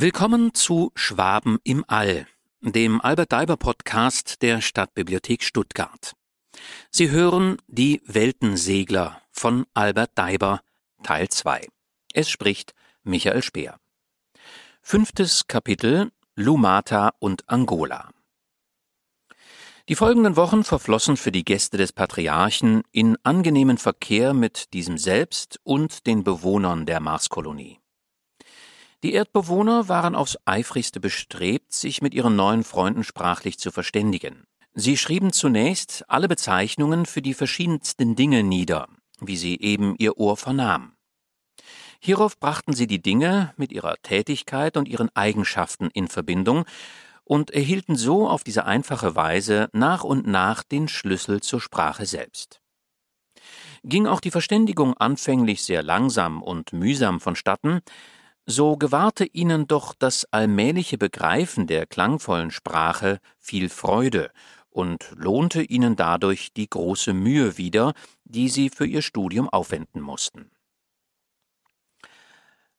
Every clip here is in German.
Willkommen zu Schwaben im All, dem Albert Daiber Podcast der Stadtbibliothek Stuttgart. Sie hören Die Weltensegler von Albert Daiber, Teil 2. Es spricht Michael Speer. Fünftes Kapitel Lumata und Angola. Die folgenden Wochen verflossen für die Gäste des Patriarchen in angenehmen Verkehr mit diesem selbst und den Bewohnern der Marskolonie. Die Erdbewohner waren aufs eifrigste bestrebt, sich mit ihren neuen Freunden sprachlich zu verständigen. Sie schrieben zunächst alle Bezeichnungen für die verschiedensten Dinge nieder, wie sie eben ihr Ohr vernahm. Hierauf brachten sie die Dinge mit ihrer Tätigkeit und ihren Eigenschaften in Verbindung und erhielten so auf diese einfache Weise nach und nach den Schlüssel zur Sprache selbst. Ging auch die Verständigung anfänglich sehr langsam und mühsam vonstatten, so gewahrte ihnen doch das allmähliche Begreifen der klangvollen Sprache viel Freude und lohnte ihnen dadurch die große Mühe wieder, die sie für ihr Studium aufwenden mussten.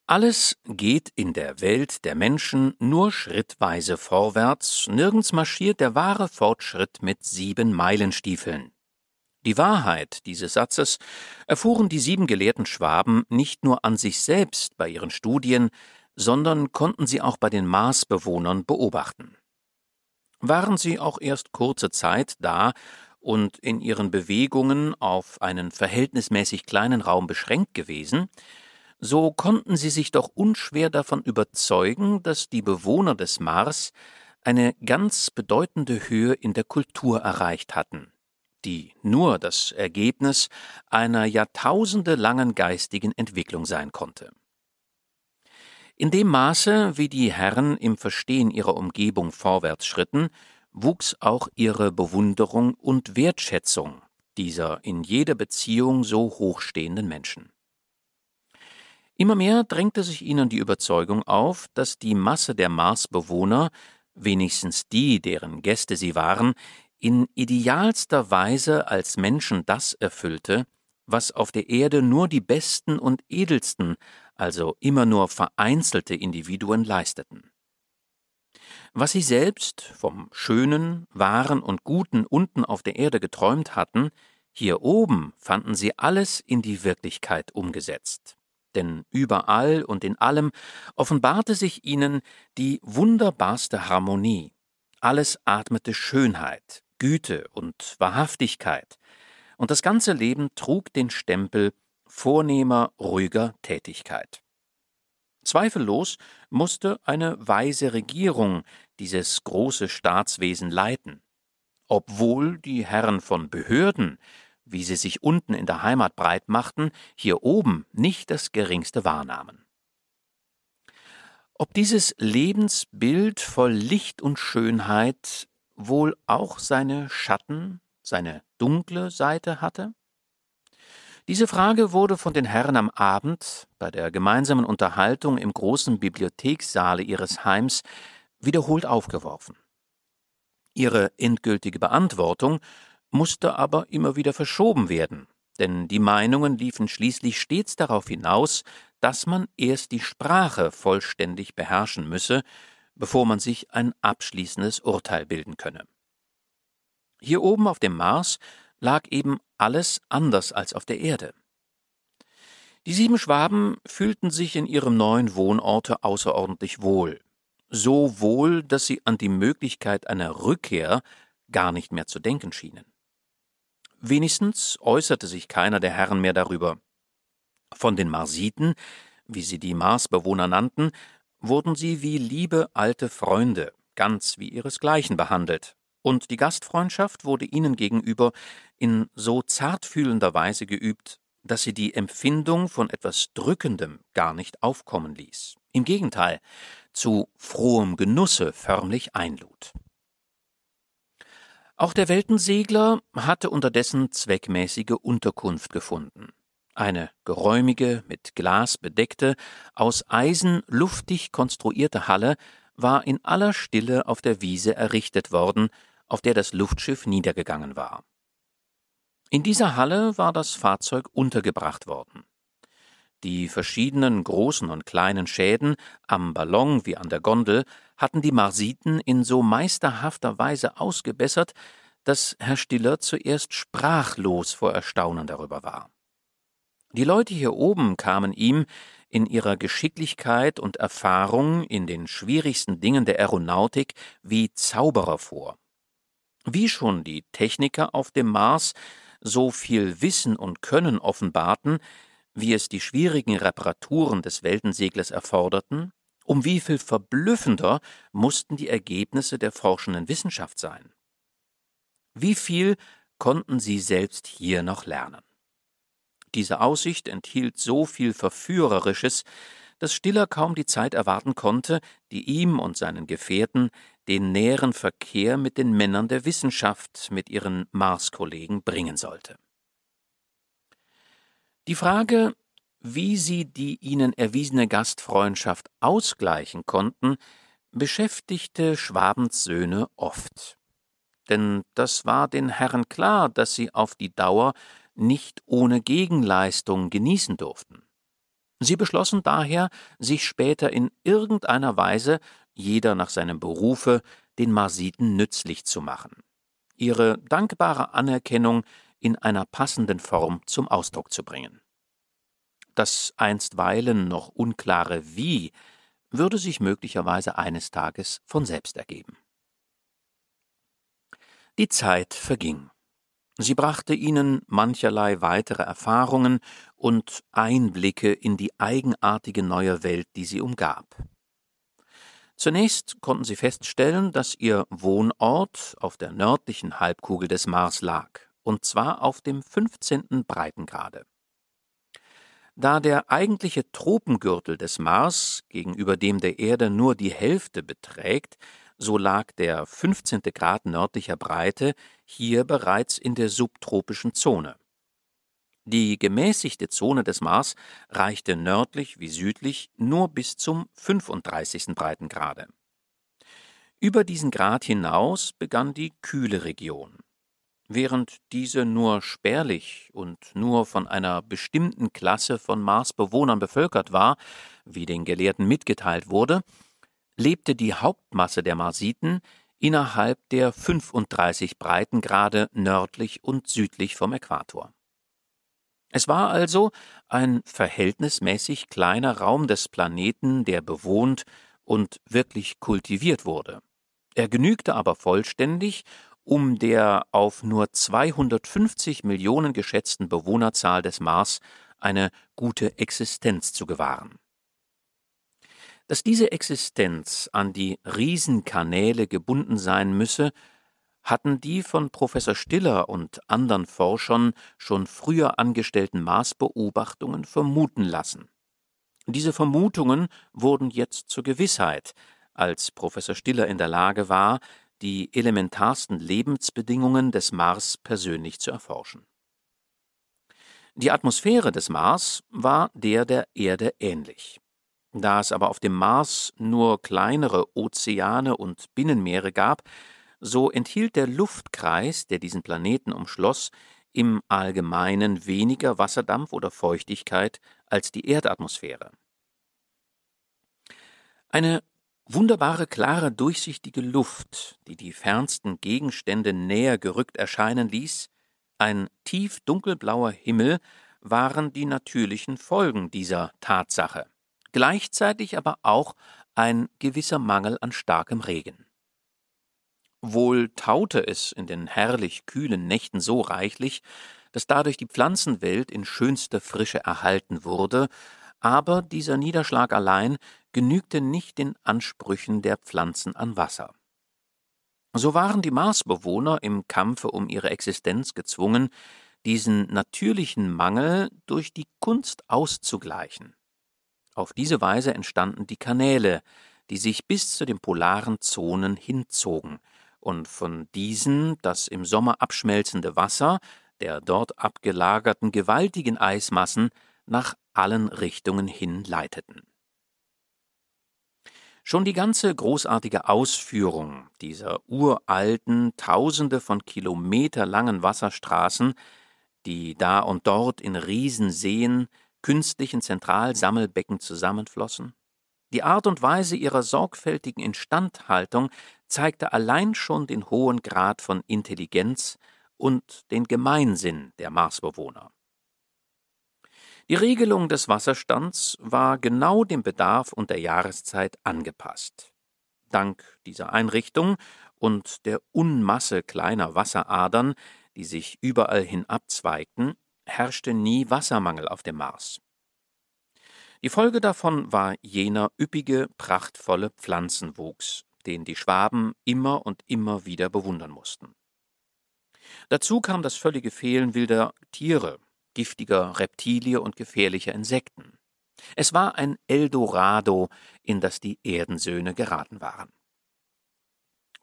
Alles geht in der Welt der Menschen nur schrittweise vorwärts, nirgends marschiert der wahre Fortschritt mit sieben Meilenstiefeln. Die Wahrheit dieses Satzes erfuhren die sieben gelehrten Schwaben nicht nur an sich selbst bei ihren Studien, sondern konnten sie auch bei den Marsbewohnern beobachten. Waren sie auch erst kurze Zeit da und in ihren Bewegungen auf einen verhältnismäßig kleinen Raum beschränkt gewesen, so konnten sie sich doch unschwer davon überzeugen, dass die Bewohner des Mars eine ganz bedeutende Höhe in der Kultur erreicht hatten, die nur das Ergebnis einer jahrtausendelangen geistigen Entwicklung sein konnte. In dem Maße, wie die Herren im Verstehen ihrer Umgebung vorwärts schritten, wuchs auch ihre Bewunderung und Wertschätzung dieser in jeder Beziehung so hochstehenden Menschen. Immer mehr drängte sich ihnen die Überzeugung auf, dass die Masse der Marsbewohner, wenigstens die, deren Gäste sie waren, in idealster Weise als Menschen das erfüllte, was auf der Erde nur die besten und edelsten, also immer nur vereinzelte Individuen leisteten. Was sie selbst vom Schönen, Wahren und Guten unten auf der Erde geträumt hatten, hier oben fanden sie alles in die Wirklichkeit umgesetzt denn überall und in allem offenbarte sich ihnen die wunderbarste Harmonie. Alles atmete Schönheit, Güte und Wahrhaftigkeit, und das ganze Leben trug den Stempel vornehmer, ruhiger Tätigkeit. Zweifellos musste eine weise Regierung dieses große Staatswesen leiten. Obwohl die Herren von Behörden wie sie sich unten in der Heimat breit machten, hier oben nicht das geringste wahrnahmen. Ob dieses Lebensbild voll Licht und Schönheit wohl auch seine Schatten, seine dunkle Seite hatte? Diese Frage wurde von den Herren am Abend bei der gemeinsamen Unterhaltung im großen Bibliothekssaale ihres Heims wiederholt aufgeworfen. Ihre endgültige Beantwortung musste aber immer wieder verschoben werden, denn die Meinungen liefen schließlich stets darauf hinaus, dass man erst die Sprache vollständig beherrschen müsse, bevor man sich ein abschließendes Urteil bilden könne. Hier oben auf dem Mars lag eben alles anders als auf der Erde. Die sieben Schwaben fühlten sich in ihrem neuen Wohnorte außerordentlich wohl, so wohl, dass sie an die Möglichkeit einer Rückkehr gar nicht mehr zu denken schienen. Wenigstens äußerte sich keiner der Herren mehr darüber. Von den Marsiten, wie sie die Marsbewohner nannten, wurden sie wie liebe alte Freunde, ganz wie ihresgleichen behandelt, und die Gastfreundschaft wurde ihnen gegenüber in so zartfühlender Weise geübt, dass sie die Empfindung von etwas Drückendem gar nicht aufkommen ließ. Im Gegenteil, zu frohem Genusse förmlich einlud. Auch der Weltensegler hatte unterdessen zweckmäßige Unterkunft gefunden. Eine geräumige, mit Glas bedeckte, aus Eisen luftig konstruierte Halle war in aller Stille auf der Wiese errichtet worden, auf der das Luftschiff niedergegangen war. In dieser Halle war das Fahrzeug untergebracht worden. Die verschiedenen großen und kleinen Schäden am Ballon wie an der Gondel hatten die Marsiten in so meisterhafter Weise ausgebessert, dass Herr Stiller zuerst sprachlos vor Erstaunen darüber war. Die Leute hier oben kamen ihm in ihrer Geschicklichkeit und Erfahrung in den schwierigsten Dingen der Aeronautik wie Zauberer vor. Wie schon die Techniker auf dem Mars so viel Wissen und Können offenbarten, wie es die schwierigen Reparaturen des Weltenseglers erforderten, um wie viel verblüffender mussten die Ergebnisse der forschenden Wissenschaft sein. Wie viel konnten sie selbst hier noch lernen? Diese Aussicht enthielt so viel Verführerisches, dass Stiller kaum die Zeit erwarten konnte, die ihm und seinen Gefährten den näheren Verkehr mit den Männern der Wissenschaft, mit ihren Mars-Kollegen bringen sollte. Die Frage, wie sie die ihnen erwiesene Gastfreundschaft ausgleichen konnten, beschäftigte Schwabens Söhne oft. Denn das war den Herren klar, dass sie auf die Dauer nicht ohne Gegenleistung genießen durften. Sie beschlossen daher, sich später in irgendeiner Weise, jeder nach seinem Berufe, den Marsiten nützlich zu machen, ihre dankbare Anerkennung in einer passenden Form zum Ausdruck zu bringen. Das einstweilen noch unklare Wie würde sich möglicherweise eines Tages von selbst ergeben. Die Zeit verging. Sie brachte ihnen mancherlei weitere Erfahrungen und Einblicke in die eigenartige neue Welt, die sie umgab. Zunächst konnten sie feststellen, dass ihr Wohnort auf der nördlichen Halbkugel des Mars lag, und zwar auf dem 15. Breitengrade. Da der eigentliche Tropengürtel des Mars gegenüber dem der Erde nur die Hälfte beträgt, so lag der 15. Grad nördlicher Breite hier bereits in der subtropischen Zone. Die gemäßigte Zone des Mars reichte nördlich wie südlich nur bis zum 35. Breitengrade. Über diesen Grad hinaus begann die kühle Region. Während diese nur spärlich und nur von einer bestimmten Klasse von Marsbewohnern bevölkert war, wie den Gelehrten mitgeteilt wurde, lebte die Hauptmasse der Marsiten innerhalb der 35 Breitengrade nördlich und südlich vom Äquator. Es war also ein verhältnismäßig kleiner Raum des Planeten, der bewohnt und wirklich kultiviert wurde. Er genügte aber vollständig, um der auf nur 250 Millionen geschätzten Bewohnerzahl des Mars eine gute Existenz zu gewahren. Dass diese Existenz an die Riesenkanäle gebunden sein müsse, hatten die von Professor Stiller und anderen Forschern schon früher angestellten Marsbeobachtungen vermuten lassen. Diese Vermutungen wurden jetzt zur Gewissheit, als Professor Stiller in der Lage war, die elementarsten Lebensbedingungen des Mars persönlich zu erforschen. Die Atmosphäre des Mars war der der Erde ähnlich. Da es aber auf dem Mars nur kleinere Ozeane und Binnenmeere gab, so enthielt der Luftkreis, der diesen Planeten umschloss, im Allgemeinen weniger Wasserdampf oder Feuchtigkeit als die Erdatmosphäre. Eine wunderbare, klare, durchsichtige Luft, die die fernsten Gegenstände näher gerückt erscheinen ließ, ein tief dunkelblauer Himmel waren die natürlichen Folgen dieser Tatsache gleichzeitig aber auch ein gewisser Mangel an starkem Regen. Wohl taute es in den herrlich kühlen Nächten so reichlich, dass dadurch die Pflanzenwelt in schönster Frische erhalten wurde, aber dieser Niederschlag allein genügte nicht den Ansprüchen der Pflanzen an Wasser. So waren die Marsbewohner im Kampfe um ihre Existenz gezwungen, diesen natürlichen Mangel durch die Kunst auszugleichen. Auf diese Weise entstanden die Kanäle, die sich bis zu den polaren Zonen hinzogen und von diesen das im Sommer abschmelzende Wasser der dort abgelagerten gewaltigen Eismassen nach allen Richtungen hin leiteten. Schon die ganze großartige Ausführung dieser uralten, tausende von Kilometer langen Wasserstraßen, die da und dort in Riesenseen künstlichen Zentralsammelbecken zusammenflossen? Die Art und Weise ihrer sorgfältigen Instandhaltung zeigte allein schon den hohen Grad von Intelligenz und den Gemeinsinn der Marsbewohner. Die Regelung des Wasserstands war genau dem Bedarf und der Jahreszeit angepasst. Dank dieser Einrichtung und der Unmasse kleiner Wasseradern, die sich überall hin abzweigten, herrschte nie Wassermangel auf dem Mars. Die Folge davon war jener üppige, prachtvolle Pflanzenwuchs, den die Schwaben immer und immer wieder bewundern mussten. Dazu kam das völlige Fehlen wilder Tiere, giftiger Reptilie und gefährlicher Insekten. Es war ein Eldorado, in das die Erdensöhne geraten waren.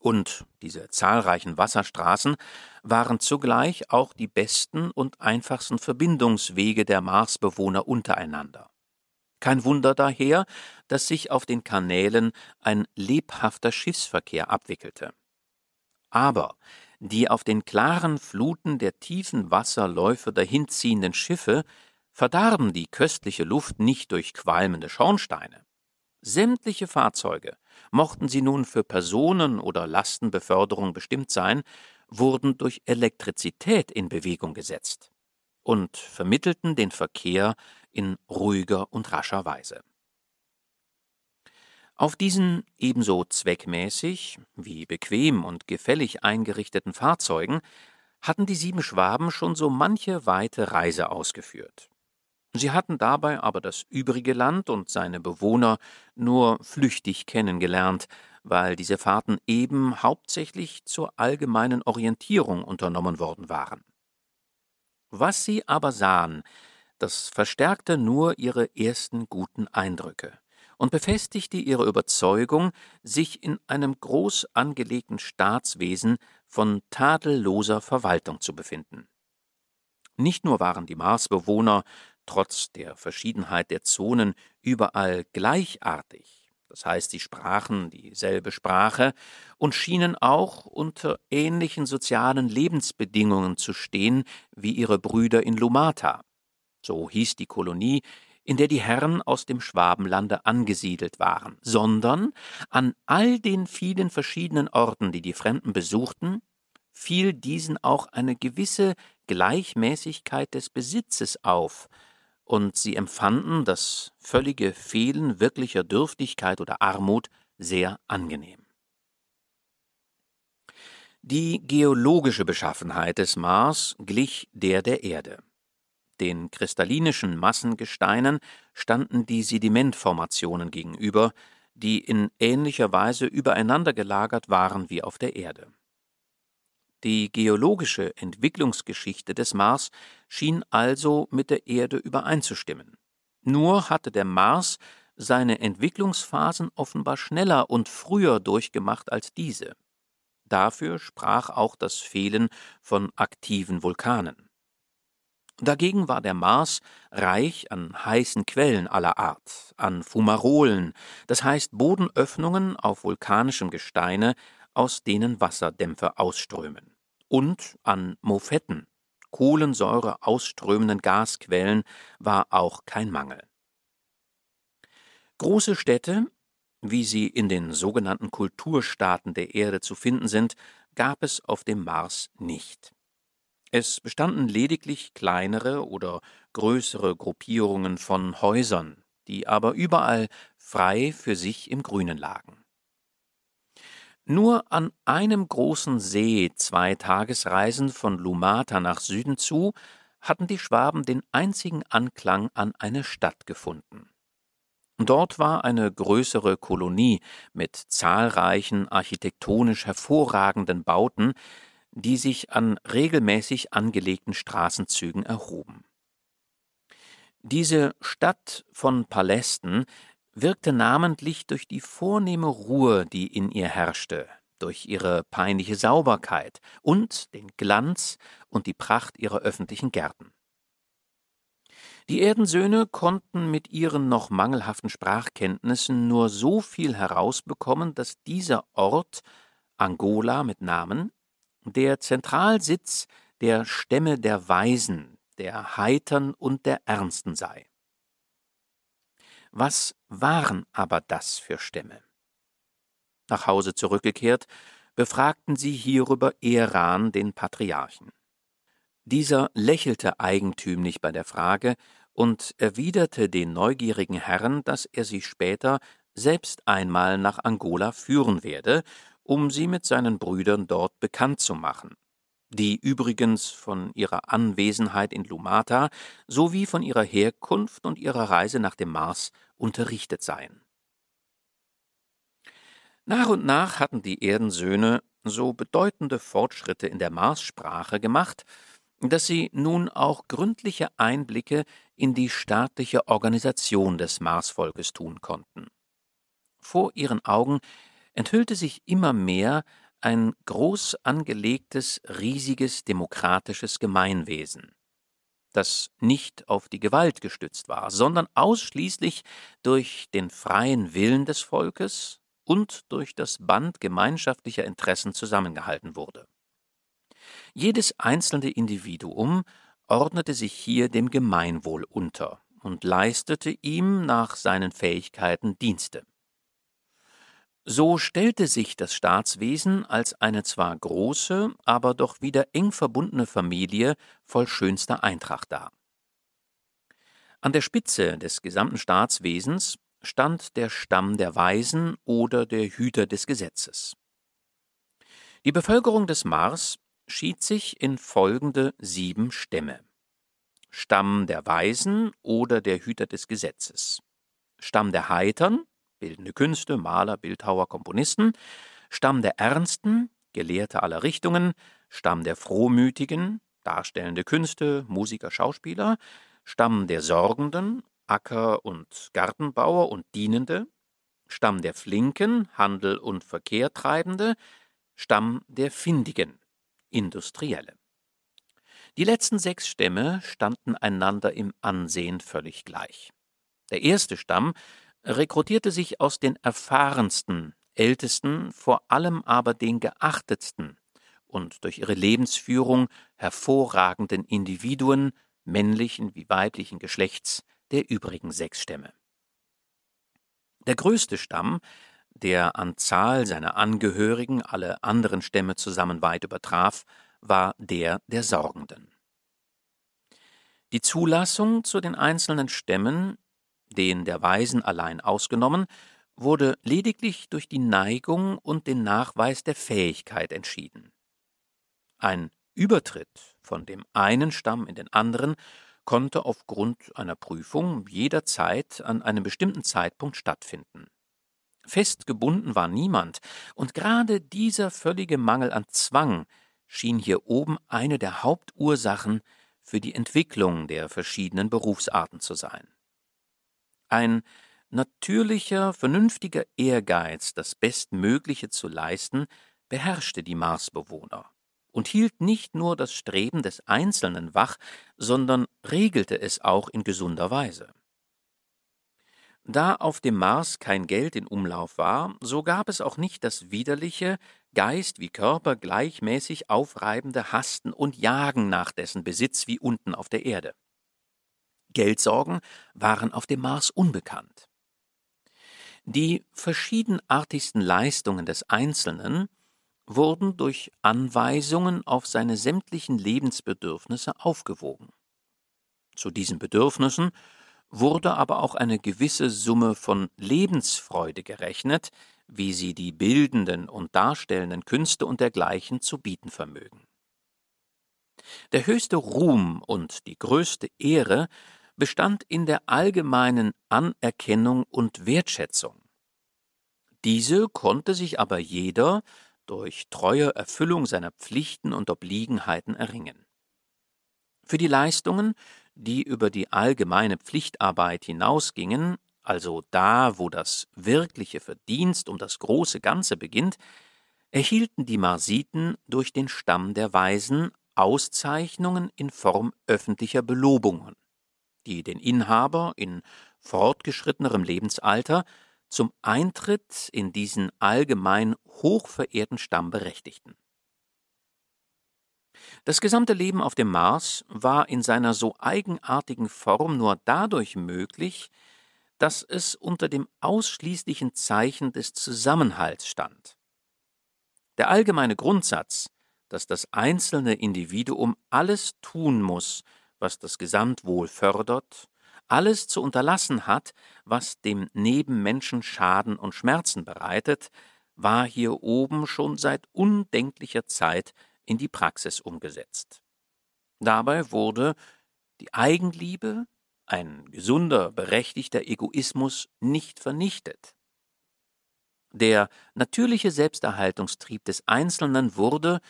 Und diese zahlreichen Wasserstraßen waren zugleich auch die besten und einfachsten Verbindungswege der Marsbewohner untereinander. Kein Wunder daher, dass sich auf den Kanälen ein lebhafter Schiffsverkehr abwickelte. Aber die auf den klaren Fluten der tiefen Wasserläufe dahinziehenden Schiffe verdarben die köstliche Luft nicht durch qualmende Schornsteine. Sämtliche Fahrzeuge, mochten sie nun für Personen- oder Lastenbeförderung bestimmt sein, wurden durch Elektrizität in Bewegung gesetzt und vermittelten den Verkehr in ruhiger und rascher Weise. Auf diesen ebenso zweckmäßig wie bequem und gefällig eingerichteten Fahrzeugen hatten die sieben Schwaben schon so manche weite Reise ausgeführt. Sie hatten dabei aber das übrige Land und seine Bewohner nur flüchtig kennengelernt, weil diese Fahrten eben hauptsächlich zur allgemeinen Orientierung unternommen worden waren. Was sie aber sahen, das verstärkte nur ihre ersten guten Eindrücke und befestigte ihre Überzeugung, sich in einem groß angelegten Staatswesen von tadelloser Verwaltung zu befinden. Nicht nur waren die Marsbewohner trotz der Verschiedenheit der Zonen überall gleichartig, das heißt, sie sprachen dieselbe Sprache und schienen auch unter ähnlichen sozialen Lebensbedingungen zu stehen wie ihre Brüder in Lumata. So hieß die Kolonie, in der die Herren aus dem Schwabenlande angesiedelt waren, sondern an all den vielen verschiedenen Orten, die die Fremden besuchten, fiel diesen auch eine gewisse Gleichmäßigkeit des Besitzes auf, und sie empfanden das völlige Fehlen wirklicher Dürftigkeit oder Armut sehr angenehm. Die geologische Beschaffenheit des Mars glich der der Erde. Den kristallinischen Massengesteinen standen die Sedimentformationen gegenüber, die in ähnlicher Weise übereinander gelagert waren wie auf der Erde. Die geologische Entwicklungsgeschichte des Mars schien also mit der Erde übereinzustimmen. Nur hatte der Mars seine Entwicklungsphasen offenbar schneller und früher durchgemacht als diese. Dafür sprach auch das Fehlen von aktiven Vulkanen. Dagegen war der Mars reich an heißen Quellen aller Art, an Fumarolen, das heißt Bodenöffnungen auf vulkanischem Gesteine, aus denen Wasserdämpfe ausströmen, und an Mofetten, Kohlensäure ausströmenden Gasquellen, war auch kein Mangel. Große Städte, wie sie in den sogenannten Kulturstaaten der Erde zu finden sind, gab es auf dem Mars nicht. Es bestanden lediglich kleinere oder größere Gruppierungen von Häusern, die aber überall frei für sich im Grünen lagen. Nur an einem großen See zwei Tagesreisen von Lumata nach Süden zu hatten die Schwaben den einzigen Anklang an eine Stadt gefunden. Dort war eine größere Kolonie mit zahlreichen architektonisch hervorragenden Bauten, die sich an regelmäßig angelegten Straßenzügen erhoben. Diese Stadt von Palästen wirkte namentlich durch die vornehme Ruhe, die in ihr herrschte, durch ihre peinliche Sauberkeit und den Glanz und die Pracht ihrer öffentlichen Gärten. Die Erdensöhne konnten mit ihren noch mangelhaften Sprachkenntnissen nur so viel herausbekommen, dass dieser Ort, Angola mit Namen, der Zentralsitz der Stämme der Weisen, der Heitern und der Ernsten sei. Was waren aber das für Stämme? Nach Hause zurückgekehrt, befragten sie hierüber Eran, den Patriarchen. Dieser lächelte eigentümlich bei der Frage und erwiderte den neugierigen Herren, dass er sie später selbst einmal nach Angola führen werde, um sie mit seinen Brüdern dort bekannt zu machen, die übrigens von ihrer Anwesenheit in Lumata sowie von ihrer Herkunft und ihrer Reise nach dem Mars unterrichtet seien. Nach und nach hatten die Erdensöhne so bedeutende Fortschritte in der Marssprache gemacht, dass sie nun auch gründliche Einblicke in die staatliche Organisation des Marsvolkes tun konnten. Vor ihren Augen enthüllte sich immer mehr ein groß angelegtes, riesiges demokratisches Gemeinwesen, das nicht auf die Gewalt gestützt war, sondern ausschließlich durch den freien Willen des Volkes und durch das Band gemeinschaftlicher Interessen zusammengehalten wurde. Jedes einzelne Individuum ordnete sich hier dem Gemeinwohl unter und leistete ihm nach seinen Fähigkeiten Dienste. So stellte sich das Staatswesen als eine zwar große, aber doch wieder eng verbundene Familie voll schönster Eintracht dar. An der Spitze des gesamten Staatswesens stand der Stamm der Weisen oder der Hüter des Gesetzes. Die Bevölkerung des Mars schied sich in folgende sieben Stämme. Stamm der Weisen oder der Hüter des Gesetzes. Stamm der Heitern, bildende Künste, Maler, Bildhauer, Komponisten, Stamm der Ernsten, Gelehrte aller Richtungen, Stamm der Frohmütigen, darstellende Künste, Musiker, Schauspieler, Stamm der Sorgenden, Acker- und Gartenbauer und Dienende, Stamm der Flinken, Handel und Verkehr treibende, Stamm der Findigen, Industrielle. Die letzten sechs Stämme standen einander im Ansehen völlig gleich. Der erste Stamm rekrutierte sich aus den erfahrensten, ältesten, vor allem aber den geachtetsten und durch ihre Lebensführung hervorragenden Individuen männlichen wie weiblichen Geschlechts der übrigen sechs Stämme. Der größte Stamm, der an Zahl seiner Angehörigen alle anderen Stämme zusammen weit übertraf, war der der Sorgenden. Die Zulassung zu den einzelnen Stämmen den der Weisen allein ausgenommen, wurde lediglich durch die Neigung und den Nachweis der Fähigkeit entschieden. Ein Übertritt von dem einen Stamm in den anderen konnte aufgrund einer Prüfung jederzeit an einem bestimmten Zeitpunkt stattfinden. Festgebunden war niemand, und gerade dieser völlige Mangel an Zwang schien hier oben eine der Hauptursachen für die Entwicklung der verschiedenen Berufsarten zu sein. Ein natürlicher, vernünftiger Ehrgeiz, das Bestmögliche zu leisten, beherrschte die Marsbewohner und hielt nicht nur das Streben des Einzelnen wach, sondern regelte es auch in gesunder Weise. Da auf dem Mars kein Geld in Umlauf war, so gab es auch nicht das widerliche, Geist wie Körper gleichmäßig aufreibende Hasten und Jagen nach dessen Besitz wie unten auf der Erde. Geldsorgen waren auf dem Mars unbekannt. Die verschiedenartigsten Leistungen des Einzelnen wurden durch Anweisungen auf seine sämtlichen Lebensbedürfnisse aufgewogen. Zu diesen Bedürfnissen wurde aber auch eine gewisse Summe von Lebensfreude gerechnet, wie sie die bildenden und darstellenden Künste und dergleichen zu bieten vermögen. Der höchste Ruhm und die größte Ehre bestand in der allgemeinen Anerkennung und Wertschätzung. Diese konnte sich aber jeder durch treue Erfüllung seiner Pflichten und Obliegenheiten erringen. Für die Leistungen, die über die allgemeine Pflichtarbeit hinausgingen, also da, wo das wirkliche Verdienst um das große Ganze beginnt, erhielten die Marsiten durch den Stamm der Weisen Auszeichnungen in Form öffentlicher Belobungen die den Inhaber in fortgeschrittenerem Lebensalter zum Eintritt in diesen allgemein hochverehrten Stamm berechtigten. Das gesamte Leben auf dem Mars war in seiner so eigenartigen Form nur dadurch möglich, dass es unter dem ausschließlichen Zeichen des Zusammenhalts stand. Der allgemeine Grundsatz, dass das einzelne Individuum alles tun muss, was das Gesamtwohl fördert, alles zu unterlassen hat, was dem Nebenmenschen Schaden und Schmerzen bereitet, war hier oben schon seit undenklicher Zeit in die Praxis umgesetzt. Dabei wurde die Eigenliebe, ein gesunder, berechtigter Egoismus, nicht vernichtet. Der natürliche Selbsterhaltungstrieb des Einzelnen wurde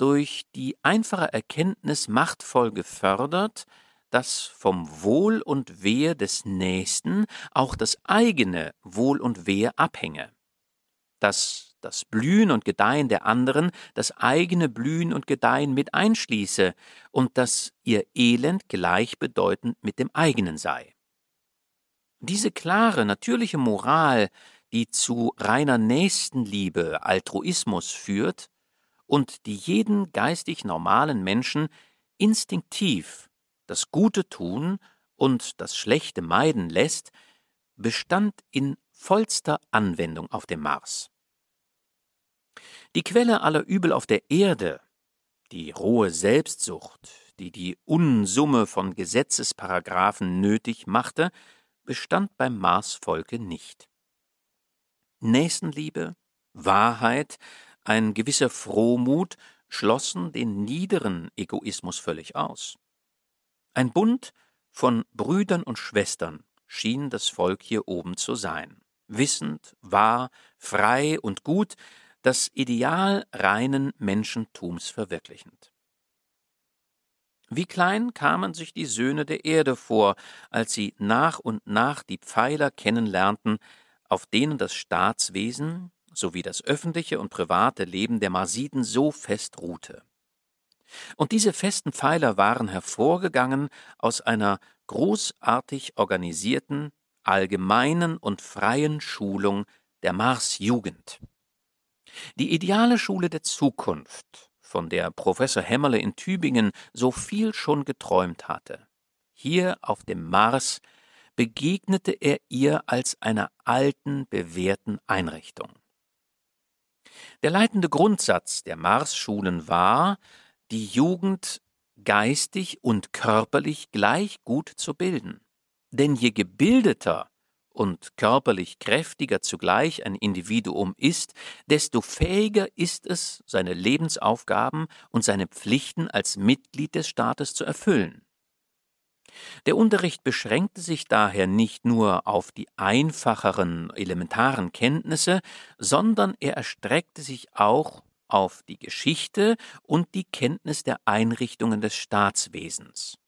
durch die einfache Erkenntnis machtvoll gefördert, dass vom Wohl und Wehe des Nächsten auch das eigene Wohl und Wehe abhänge, dass das Blühen und Gedeihen der anderen das eigene Blühen und Gedeihen mit einschließe und dass ihr Elend gleichbedeutend mit dem eigenen sei. Diese klare, natürliche Moral, die zu reiner Nächstenliebe, Altruismus führt und die jeden geistig normalen Menschen instinktiv das Gute tun und das Schlechte meiden lässt, bestand in vollster Anwendung auf dem Mars. Die Quelle aller Übel auf der Erde, die rohe Selbstsucht, die die Unsumme von Gesetzesparagraphen nötig machte, bestand beim Marsvolke nicht. Nächstenliebe, Wahrheit, ein gewisser Frohmut schlossen den niederen Egoismus völlig aus. Ein Bund von Brüdern und Schwestern schien das Volk hier oben zu sein, wissend, wahr, frei und gut, das Ideal reinen Menschentums verwirklichend. Wie klein kamen sich die Söhne der Erde vor, als sie nach und nach die Pfeiler kennenlernten, auf denen das Staatswesen sowie das öffentliche und private Leben der Marsiden so fest ruhte. Und diese festen Pfeiler waren hervorgegangen aus einer großartig organisierten, allgemeinen und freien Schulung der Marsjugend. Die ideale Schule der Zukunft, von der Professor Hämmerle in Tübingen so viel schon geträumt hatte, hier auf dem Mars begegnete er ihr als einer alten, bewährten Einrichtung. Der leitende Grundsatz der Marsschulen war, die Jugend geistig und körperlich gleich gut zu bilden. Denn je gebildeter und körperlich kräftiger zugleich ein Individuum ist, desto fähiger ist es, seine Lebensaufgaben und seine Pflichten als Mitglied des Staates zu erfüllen. Der Unterricht beschränkte sich daher nicht nur auf die einfacheren elementaren Kenntnisse, sondern er erstreckte sich auch auf die Geschichte und die Kenntnis der Einrichtungen des Staatswesens,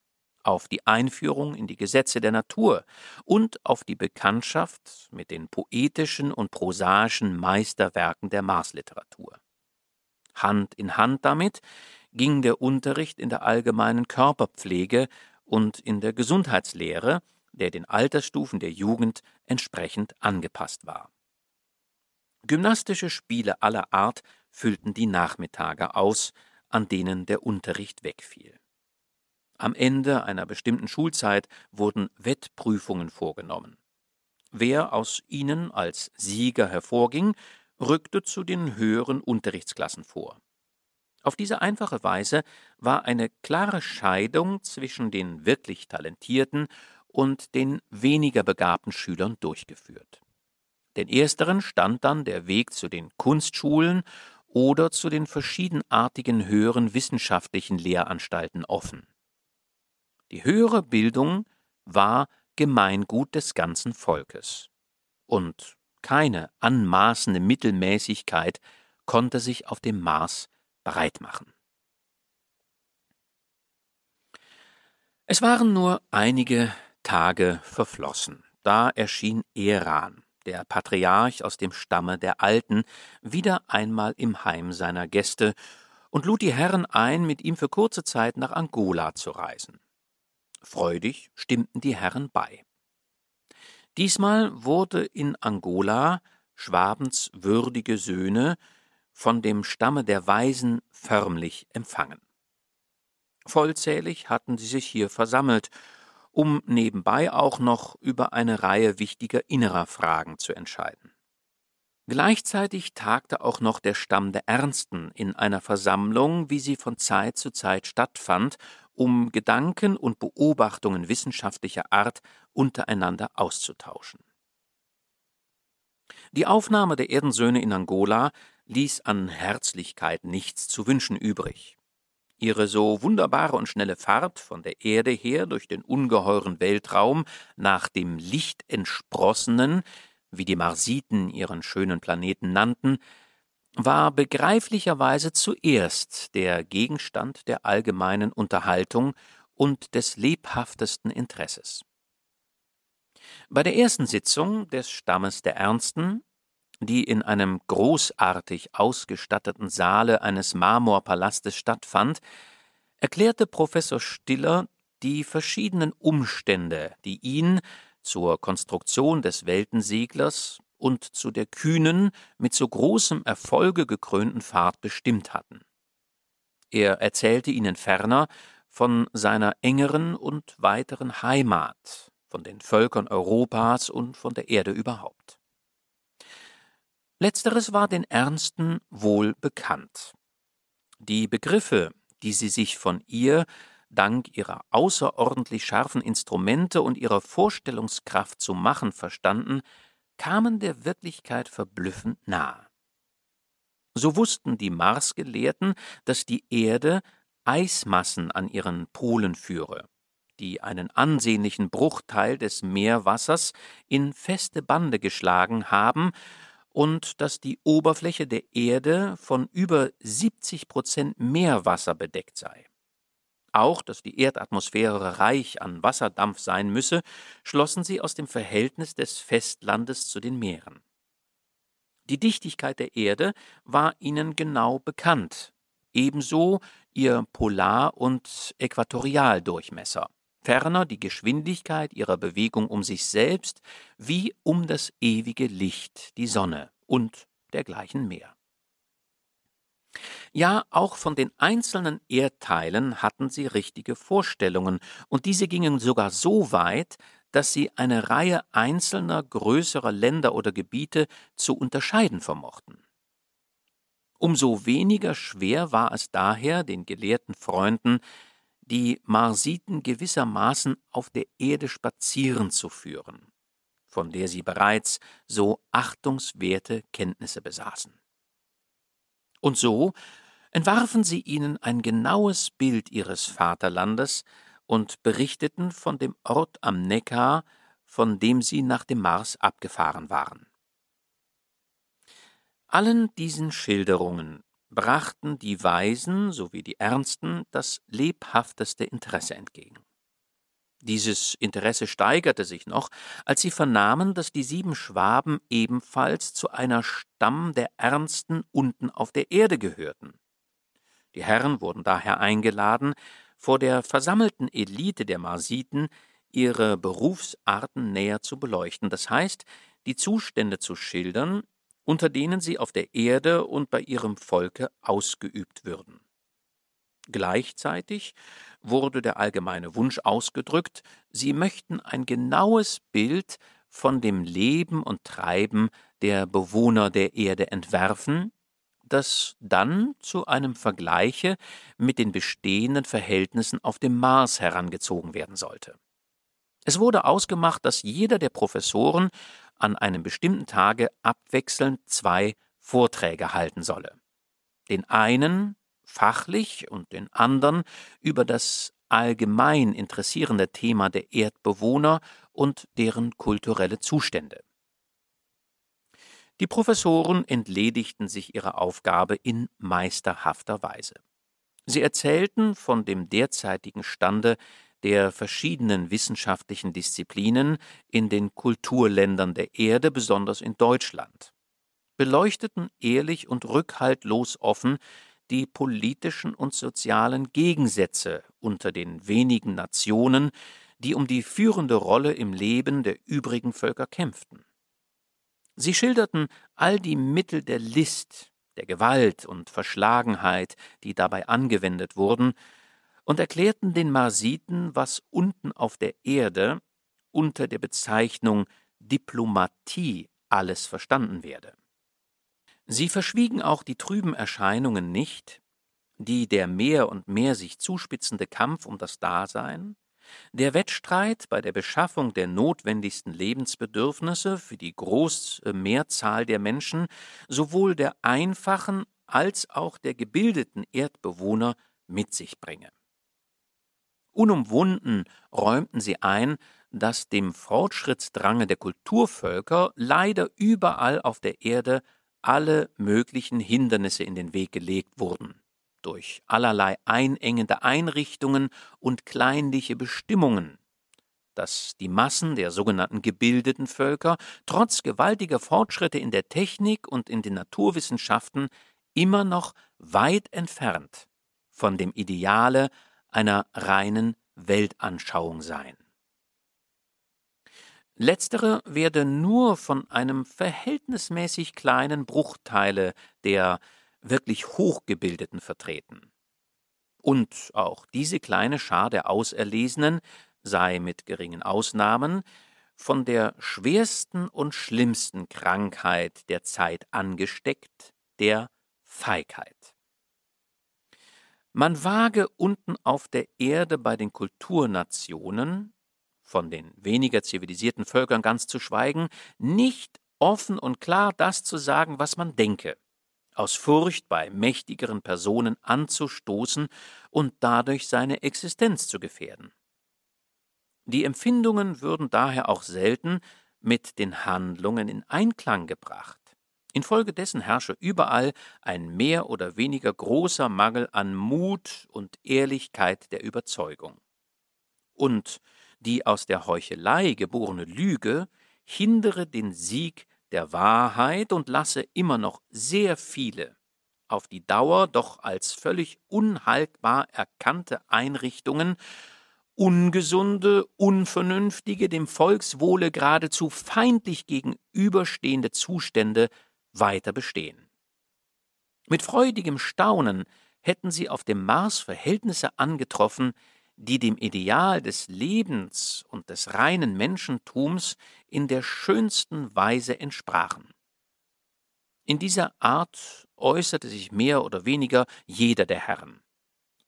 auf die Einführung in die Gesetze der Natur und auf die Bekanntschaft mit den poetischen und prosaischen Meisterwerken der Marsliteratur. Hand in Hand damit ging der Unterricht in der allgemeinen Körperpflege und in der Gesundheitslehre, der den Altersstufen der Jugend entsprechend angepasst war. Gymnastische Spiele aller Art füllten die Nachmittage aus, an denen der Unterricht wegfiel. Am Ende einer bestimmten Schulzeit wurden Wettprüfungen vorgenommen. Wer aus ihnen als Sieger hervorging, rückte zu den höheren Unterrichtsklassen vor. Auf diese einfache Weise war eine klare Scheidung zwischen den wirklich talentierten und den weniger begabten Schülern durchgeführt. Den ersteren stand dann der Weg zu den Kunstschulen oder zu den verschiedenartigen höheren wissenschaftlichen Lehranstalten offen. Die höhere Bildung war Gemeingut des ganzen Volkes. Und keine anmaßende Mittelmäßigkeit konnte sich auf dem Mars bereit machen. Es waren nur einige Tage verflossen. Da erschien Eran, der Patriarch aus dem Stamme der Alten, wieder einmal im Heim seiner Gäste und lud die Herren ein, mit ihm für kurze Zeit nach Angola zu reisen. Freudig stimmten die Herren bei. Diesmal wurde in Angola Schwabens würdige Söhne von dem Stamme der Weisen förmlich empfangen. Vollzählig hatten sie sich hier versammelt, um nebenbei auch noch über eine Reihe wichtiger innerer Fragen zu entscheiden. Gleichzeitig tagte auch noch der Stamm der Ernsten in einer Versammlung, wie sie von Zeit zu Zeit stattfand, um Gedanken und Beobachtungen wissenschaftlicher Art untereinander auszutauschen. Die Aufnahme der Erdensöhne in Angola ließ an Herzlichkeit nichts zu wünschen übrig. Ihre so wunderbare und schnelle Fahrt von der Erde her durch den ungeheuren Weltraum nach dem Lichtentsprossenen, wie die Marsiten ihren schönen Planeten nannten, war begreiflicherweise zuerst der Gegenstand der allgemeinen Unterhaltung und des lebhaftesten Interesses. Bei der ersten Sitzung des Stammes der Ernsten, die in einem großartig ausgestatteten Saale eines Marmorpalastes stattfand, erklärte Professor Stiller die verschiedenen Umstände, die ihn zur Konstruktion des Weltenseglers und zu der kühnen, mit so großem Erfolge gekrönten Fahrt bestimmt hatten. Er erzählte ihnen ferner von seiner engeren und weiteren Heimat, von den Völkern Europas und von der Erde überhaupt. Letzteres war den Ernsten wohl bekannt. Die Begriffe, die sie sich von ihr dank ihrer außerordentlich scharfen Instrumente und ihrer Vorstellungskraft zu machen verstanden, kamen der Wirklichkeit verblüffend nahe. So wussten die Marsgelehrten, dass die Erde Eismassen an ihren Polen führe, die einen ansehnlichen Bruchteil des Meerwassers in feste Bande geschlagen haben und dass die Oberfläche der Erde von über 70 Prozent Meerwasser bedeckt sei. Auch, dass die Erdatmosphäre reich an Wasserdampf sein müsse, schlossen sie aus dem Verhältnis des Festlandes zu den Meeren. Die Dichtigkeit der Erde war ihnen genau bekannt, ebenso ihr Polar- und Äquatorialdurchmesser, ferner die Geschwindigkeit ihrer Bewegung um sich selbst wie um das ewige Licht, die Sonne und dergleichen mehr. Ja, auch von den einzelnen Erdteilen hatten sie richtige Vorstellungen, und diese gingen sogar so weit, dass sie eine Reihe einzelner größerer Länder oder Gebiete zu unterscheiden vermochten. Umso weniger schwer war es daher den gelehrten Freunden, die Marsiten gewissermaßen auf der Erde spazieren zu führen, von der sie bereits so achtungswerte Kenntnisse besaßen. Und so entwarfen sie ihnen ein genaues Bild ihres Vaterlandes und berichteten von dem Ort am Neckar, von dem sie nach dem Mars abgefahren waren. Allen diesen Schilderungen brachten die Weisen sowie die Ernsten das lebhafteste Interesse entgegen. Dieses Interesse steigerte sich noch, als sie vernahmen, dass die sieben Schwaben ebenfalls zu einer Stamm der Ernsten unten auf der Erde gehörten. Die Herren wurden daher eingeladen, vor der versammelten Elite der Marsiten ihre Berufsarten näher zu beleuchten, das heißt, die Zustände zu schildern, unter denen sie auf der Erde und bei ihrem Volke ausgeübt würden. Gleichzeitig wurde der allgemeine Wunsch ausgedrückt, sie möchten ein genaues Bild von dem Leben und Treiben der Bewohner der Erde entwerfen, das dann zu einem Vergleiche mit den bestehenden Verhältnissen auf dem Mars herangezogen werden sollte. Es wurde ausgemacht, dass jeder der Professoren an einem bestimmten Tage abwechselnd zwei Vorträge halten solle. Den einen fachlich und den anderen über das allgemein interessierende Thema der Erdbewohner und deren kulturelle Zustände. Die Professoren entledigten sich ihrer Aufgabe in meisterhafter Weise. Sie erzählten von dem derzeitigen Stande der verschiedenen wissenschaftlichen Disziplinen in den Kulturländern der Erde, besonders in Deutschland, beleuchteten ehrlich und rückhaltlos offen die politischen und sozialen Gegensätze unter den wenigen Nationen, die um die führende Rolle im Leben der übrigen Völker kämpften. Sie schilderten all die Mittel der List, der Gewalt und Verschlagenheit, die dabei angewendet wurden, und erklärten den Marsiten, was unten auf der Erde unter der Bezeichnung Diplomatie alles verstanden werde. Sie verschwiegen auch die trüben Erscheinungen nicht, die der mehr und mehr sich zuspitzende Kampf um das Dasein, der Wettstreit bei der Beschaffung der notwendigsten Lebensbedürfnisse für die große Mehrzahl der Menschen, sowohl der einfachen als auch der gebildeten Erdbewohner mit sich bringe. Unumwunden räumten sie ein, dass dem Fortschrittsdrange der Kulturvölker leider überall auf der Erde alle möglichen Hindernisse in den Weg gelegt wurden, durch allerlei einengende Einrichtungen und kleinliche Bestimmungen, dass die Massen der sogenannten gebildeten Völker trotz gewaltiger Fortschritte in der Technik und in den Naturwissenschaften immer noch weit entfernt von dem Ideale einer reinen Weltanschauung seien. Letztere werde nur von einem verhältnismäßig kleinen Bruchteile der wirklich Hochgebildeten vertreten. Und auch diese kleine Schar der Auserlesenen sei mit geringen Ausnahmen von der schwersten und schlimmsten Krankheit der Zeit angesteckt, der Feigheit. Man wage unten auf der Erde bei den Kulturnationen, von den weniger zivilisierten Völkern ganz zu schweigen, nicht offen und klar das zu sagen, was man denke, aus Furcht bei mächtigeren Personen anzustoßen und dadurch seine Existenz zu gefährden. Die Empfindungen würden daher auch selten mit den Handlungen in Einklang gebracht. Infolgedessen herrsche überall ein mehr oder weniger großer Mangel an Mut und Ehrlichkeit der Überzeugung. Und die aus der Heuchelei geborene Lüge hindere den Sieg der Wahrheit und lasse immer noch sehr viele auf die Dauer doch als völlig unhaltbar erkannte Einrichtungen ungesunde, unvernünftige, dem Volkswohle geradezu feindlich gegenüberstehende Zustände weiter bestehen. Mit freudigem Staunen hätten sie auf dem Mars Verhältnisse angetroffen, die dem Ideal des Lebens und des reinen Menschentums in der schönsten Weise entsprachen. In dieser Art äußerte sich mehr oder weniger jeder der Herren.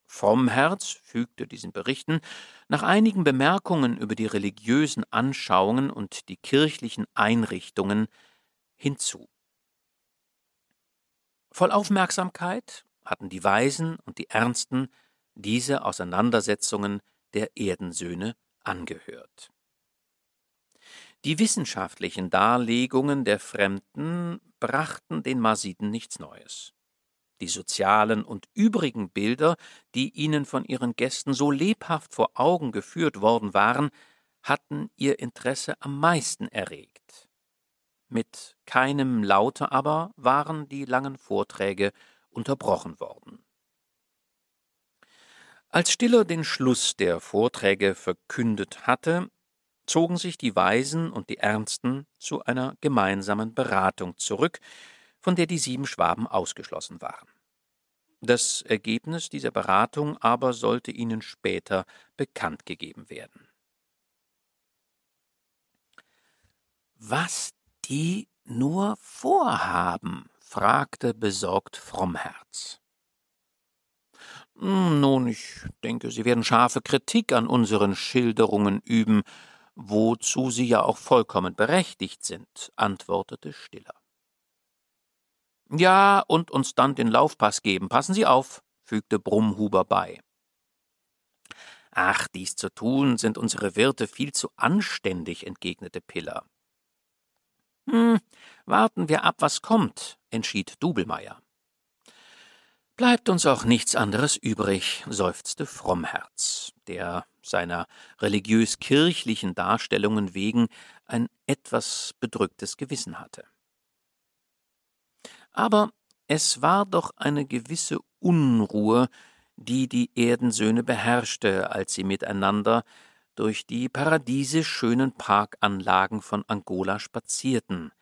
Vom Herz fügte diesen Berichten nach einigen Bemerkungen über die religiösen Anschauungen und die kirchlichen Einrichtungen hinzu. Voll Aufmerksamkeit hatten die Weisen und die Ernsten diese Auseinandersetzungen der Erdensöhne angehört. Die wissenschaftlichen Darlegungen der Fremden brachten den Marsiten nichts Neues. Die sozialen und übrigen Bilder, die ihnen von ihren Gästen so lebhaft vor Augen geführt worden waren, hatten ihr Interesse am meisten erregt. Mit keinem Laute aber waren die langen Vorträge unterbrochen worden. Als Stiller den Schluss der Vorträge verkündet hatte, zogen sich die Weisen und die Ernsten zu einer gemeinsamen Beratung zurück, von der die sieben Schwaben ausgeschlossen waren. Das Ergebnis dieser Beratung aber sollte ihnen später bekannt gegeben werden. Was die nur vorhaben? fragte besorgt Frommherz. Hm, nun, ich denke, Sie werden scharfe Kritik an unseren Schilderungen üben, wozu Sie ja auch vollkommen berechtigt sind, antwortete Stiller. Ja, und uns dann den Laufpass geben. Passen Sie auf, fügte Brummhuber bei. Ach, dies zu tun, sind unsere Wirte viel zu anständig, entgegnete Piller. Hm, warten wir ab, was kommt, entschied Dubelmeier. Bleibt uns auch nichts anderes übrig, seufzte Frommherz, der seiner religiös-kirchlichen Darstellungen wegen ein etwas bedrücktes Gewissen hatte. Aber es war doch eine gewisse Unruhe, die die Erdensöhne beherrschte, als sie miteinander durch die paradiesisch schönen Parkanlagen von Angola spazierten,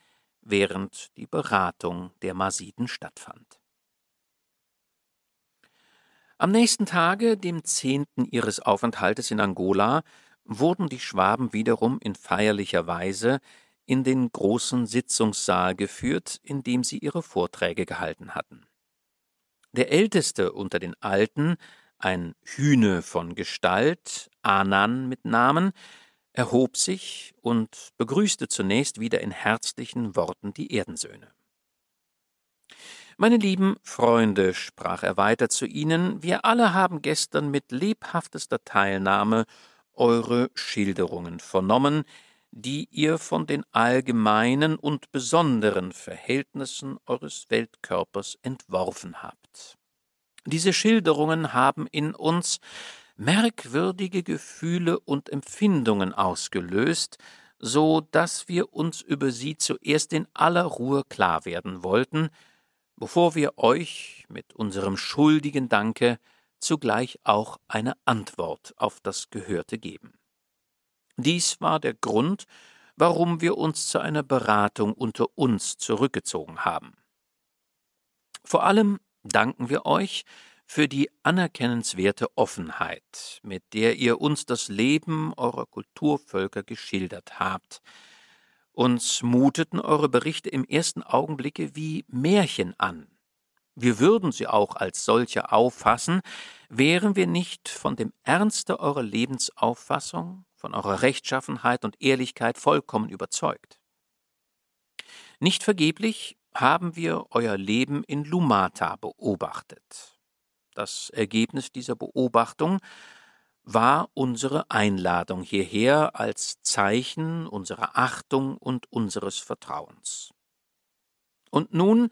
während die Beratung der Masiden stattfand. Am nächsten Tage, dem zehnten ihres Aufenthaltes in Angola, wurden die Schwaben wiederum in feierlicher Weise in den großen Sitzungssaal geführt, in dem sie ihre Vorträge gehalten hatten. Der älteste unter den Alten, ein Hühne von Gestalt, Anan mit Namen, erhob sich und begrüßte zunächst wieder in herzlichen Worten die Erdensöhne. Meine lieben Freunde, sprach er weiter zu ihnen, wir alle haben gestern mit lebhaftester Teilnahme eure Schilderungen vernommen, die ihr von den allgemeinen und besonderen Verhältnissen eures Weltkörpers entworfen habt. Diese Schilderungen haben in uns merkwürdige Gefühle und Empfindungen ausgelöst, so dass wir uns über sie zuerst in aller Ruhe klar werden wollten, bevor wir euch mit unserem schuldigen Danke zugleich auch eine Antwort auf das Gehörte geben. Dies war der Grund, warum wir uns zu einer Beratung unter uns zurückgezogen haben. Vor allem danken wir euch für die anerkennenswerte Offenheit, mit der ihr uns das Leben eurer Kulturvölker geschildert habt. Uns muteten eure Berichte im ersten Augenblicke wie Märchen an, wir würden sie auch als solche auffassen, wären wir nicht von dem Ernste eurer Lebensauffassung, von eurer Rechtschaffenheit und Ehrlichkeit vollkommen überzeugt. Nicht vergeblich haben wir euer Leben in Lumata beobachtet. Das Ergebnis dieser Beobachtung war unsere Einladung hierher als Zeichen unserer Achtung und unseres Vertrauens. Und nun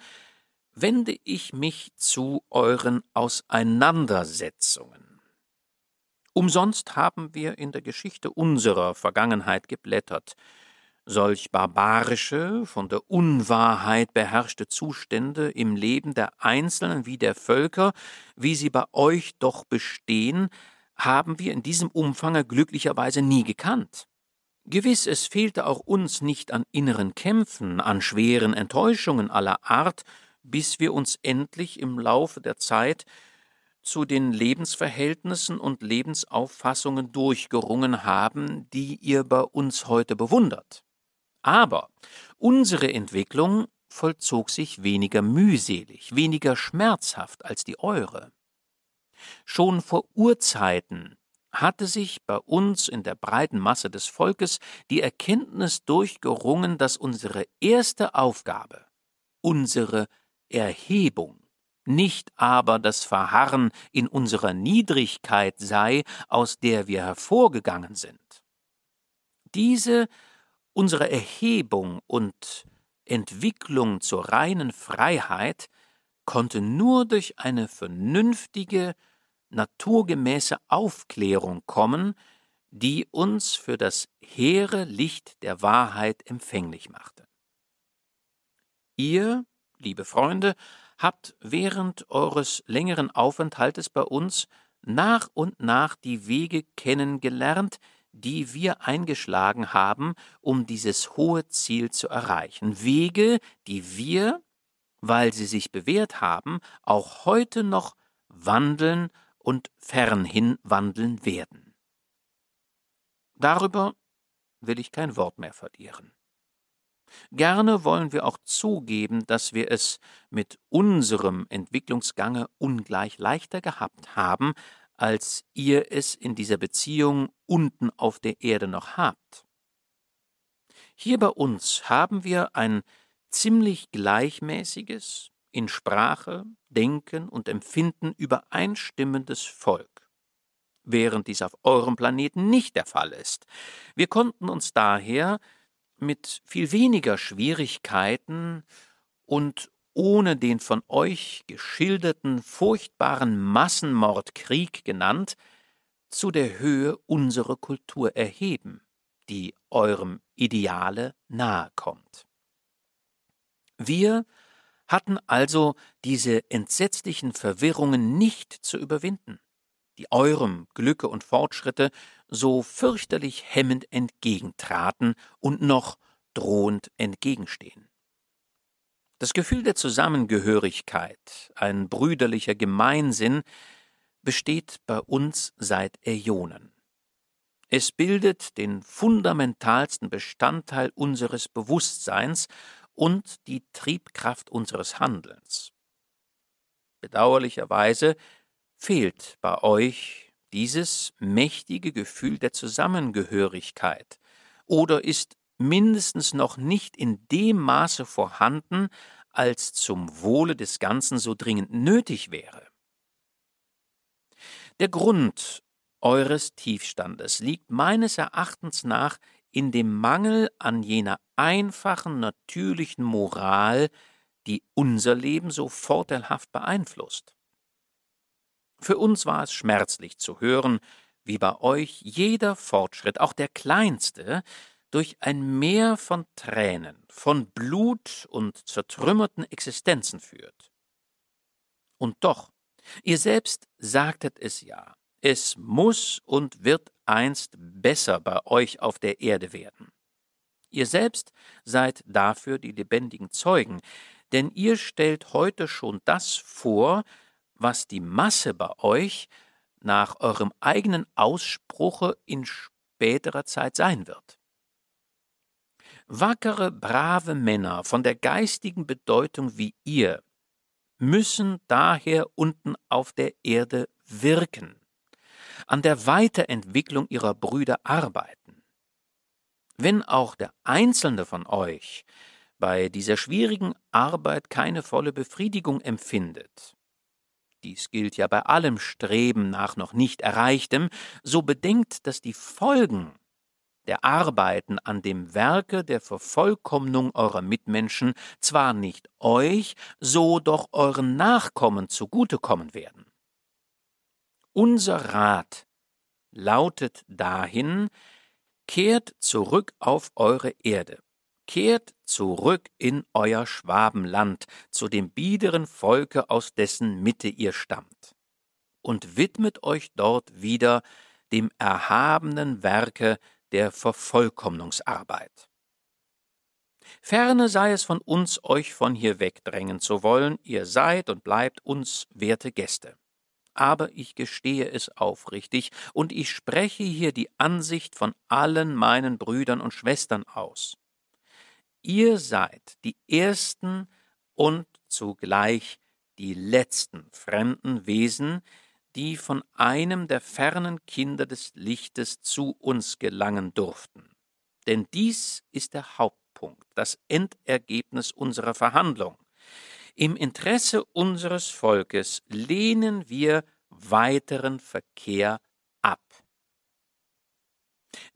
wende ich mich zu euren Auseinandersetzungen. Umsonst haben wir in der Geschichte unserer Vergangenheit geblättert, solch barbarische, von der Unwahrheit beherrschte Zustände im Leben der Einzelnen wie der Völker, wie sie bei euch doch bestehen, haben wir in diesem Umfange glücklicherweise nie gekannt. Gewiss, es fehlte auch uns nicht an inneren Kämpfen, an schweren Enttäuschungen aller Art, bis wir uns endlich im Laufe der Zeit zu den Lebensverhältnissen und Lebensauffassungen durchgerungen haben, die ihr bei uns heute bewundert. Aber unsere Entwicklung vollzog sich weniger mühselig, weniger schmerzhaft als die eure. Schon vor Urzeiten hatte sich bei uns in der breiten Masse des Volkes die Erkenntnis durchgerungen, dass unsere erste Aufgabe, unsere Erhebung, nicht aber das Verharren in unserer Niedrigkeit sei, aus der wir hervorgegangen sind. Diese unsere Erhebung und Entwicklung zur reinen Freiheit konnte nur durch eine vernünftige, naturgemäße Aufklärung kommen, die uns für das hehre Licht der Wahrheit empfänglich machte. Ihr liebe Freunde, habt während eures längeren Aufenthaltes bei uns nach und nach die Wege kennengelernt, die wir eingeschlagen haben, um dieses hohe Ziel zu erreichen. Wege, die wir, weil sie sich bewährt haben, auch heute noch wandeln und fernhin wandeln werden. Darüber will ich kein Wort mehr verlieren. Gerne wollen wir auch zugeben, dass wir es mit unserem Entwicklungsgange ungleich leichter gehabt haben, als ihr es in dieser Beziehung unten auf der Erde noch habt. Hier bei uns haben wir ein ziemlich gleichmäßiges, in Sprache, Denken und Empfinden übereinstimmendes Volk, während dies auf eurem Planeten nicht der Fall ist. Wir konnten uns daher mit viel weniger Schwierigkeiten und ohne den von euch geschilderten furchtbaren Massenmordkrieg genannt, zu der Höhe unserer Kultur erheben, die eurem Ideale nahe kommt. Wir hatten also diese entsetzlichen Verwirrungen nicht zu überwinden, die eurem Glücke und Fortschritte so fürchterlich hemmend entgegentraten und noch drohend entgegenstehen. Das Gefühl der Zusammengehörigkeit, ein brüderlicher Gemeinsinn, besteht bei uns seit Äonen. Es bildet den fundamentalsten Bestandteil unseres Bewusstseins und die Triebkraft unseres Handelns. Bedauerlicherweise fehlt bei euch dieses mächtige Gefühl der Zusammengehörigkeit oder ist mindestens noch nicht in dem Maße vorhanden, als zum Wohle des Ganzen so dringend nötig wäre. Der Grund eures Tiefstandes liegt meines Erachtens nach in dem Mangel an jener einfachen, natürlichen Moral, die unser Leben so vorteilhaft beeinflusst. Für uns war es schmerzlich zu hören, wie bei euch jeder Fortschritt, auch der kleinste, durch ein Meer von Tränen, von Blut und zertrümmerten Existenzen führt. Und doch, ihr selbst sagtet es ja, es muss und wird einst besser bei euch auf der Erde werden. Ihr selbst seid dafür die lebendigen Zeugen, denn ihr stellt heute schon das vor, was die Masse bei euch nach eurem eigenen Ausspruche in späterer Zeit sein wird. Wackere, brave Männer von der geistigen Bedeutung wie ihr müssen daher unten auf der Erde wirken, an der Weiterentwicklung ihrer Brüder arbeiten. Wenn auch der Einzelne von euch bei dieser schwierigen Arbeit keine volle Befriedigung empfindet, dies gilt ja bei allem Streben nach noch nicht Erreichtem, so bedenkt, dass die Folgen der Arbeiten an dem Werke der Vervollkommnung eurer Mitmenschen zwar nicht euch, so doch euren Nachkommen zugutekommen werden. Unser Rat lautet dahin, kehrt zurück auf eure Erde, kehrt zurück in euer Schwabenland, zu dem biederen Volke, aus dessen Mitte ihr stammt, und widmet euch dort wieder dem erhabenen Werke der Vervollkommnungsarbeit. Ferne sei es von uns, euch von hier wegdrängen zu wollen, ihr seid und bleibt uns werte Gäste aber ich gestehe es aufrichtig, und ich spreche hier die Ansicht von allen meinen Brüdern und Schwestern aus. Ihr seid die ersten und zugleich die letzten fremden Wesen, die von einem der fernen Kinder des Lichtes zu uns gelangen durften. Denn dies ist der Hauptpunkt, das Endergebnis unserer Verhandlung. Im Interesse unseres Volkes lehnen wir weiteren Verkehr ab.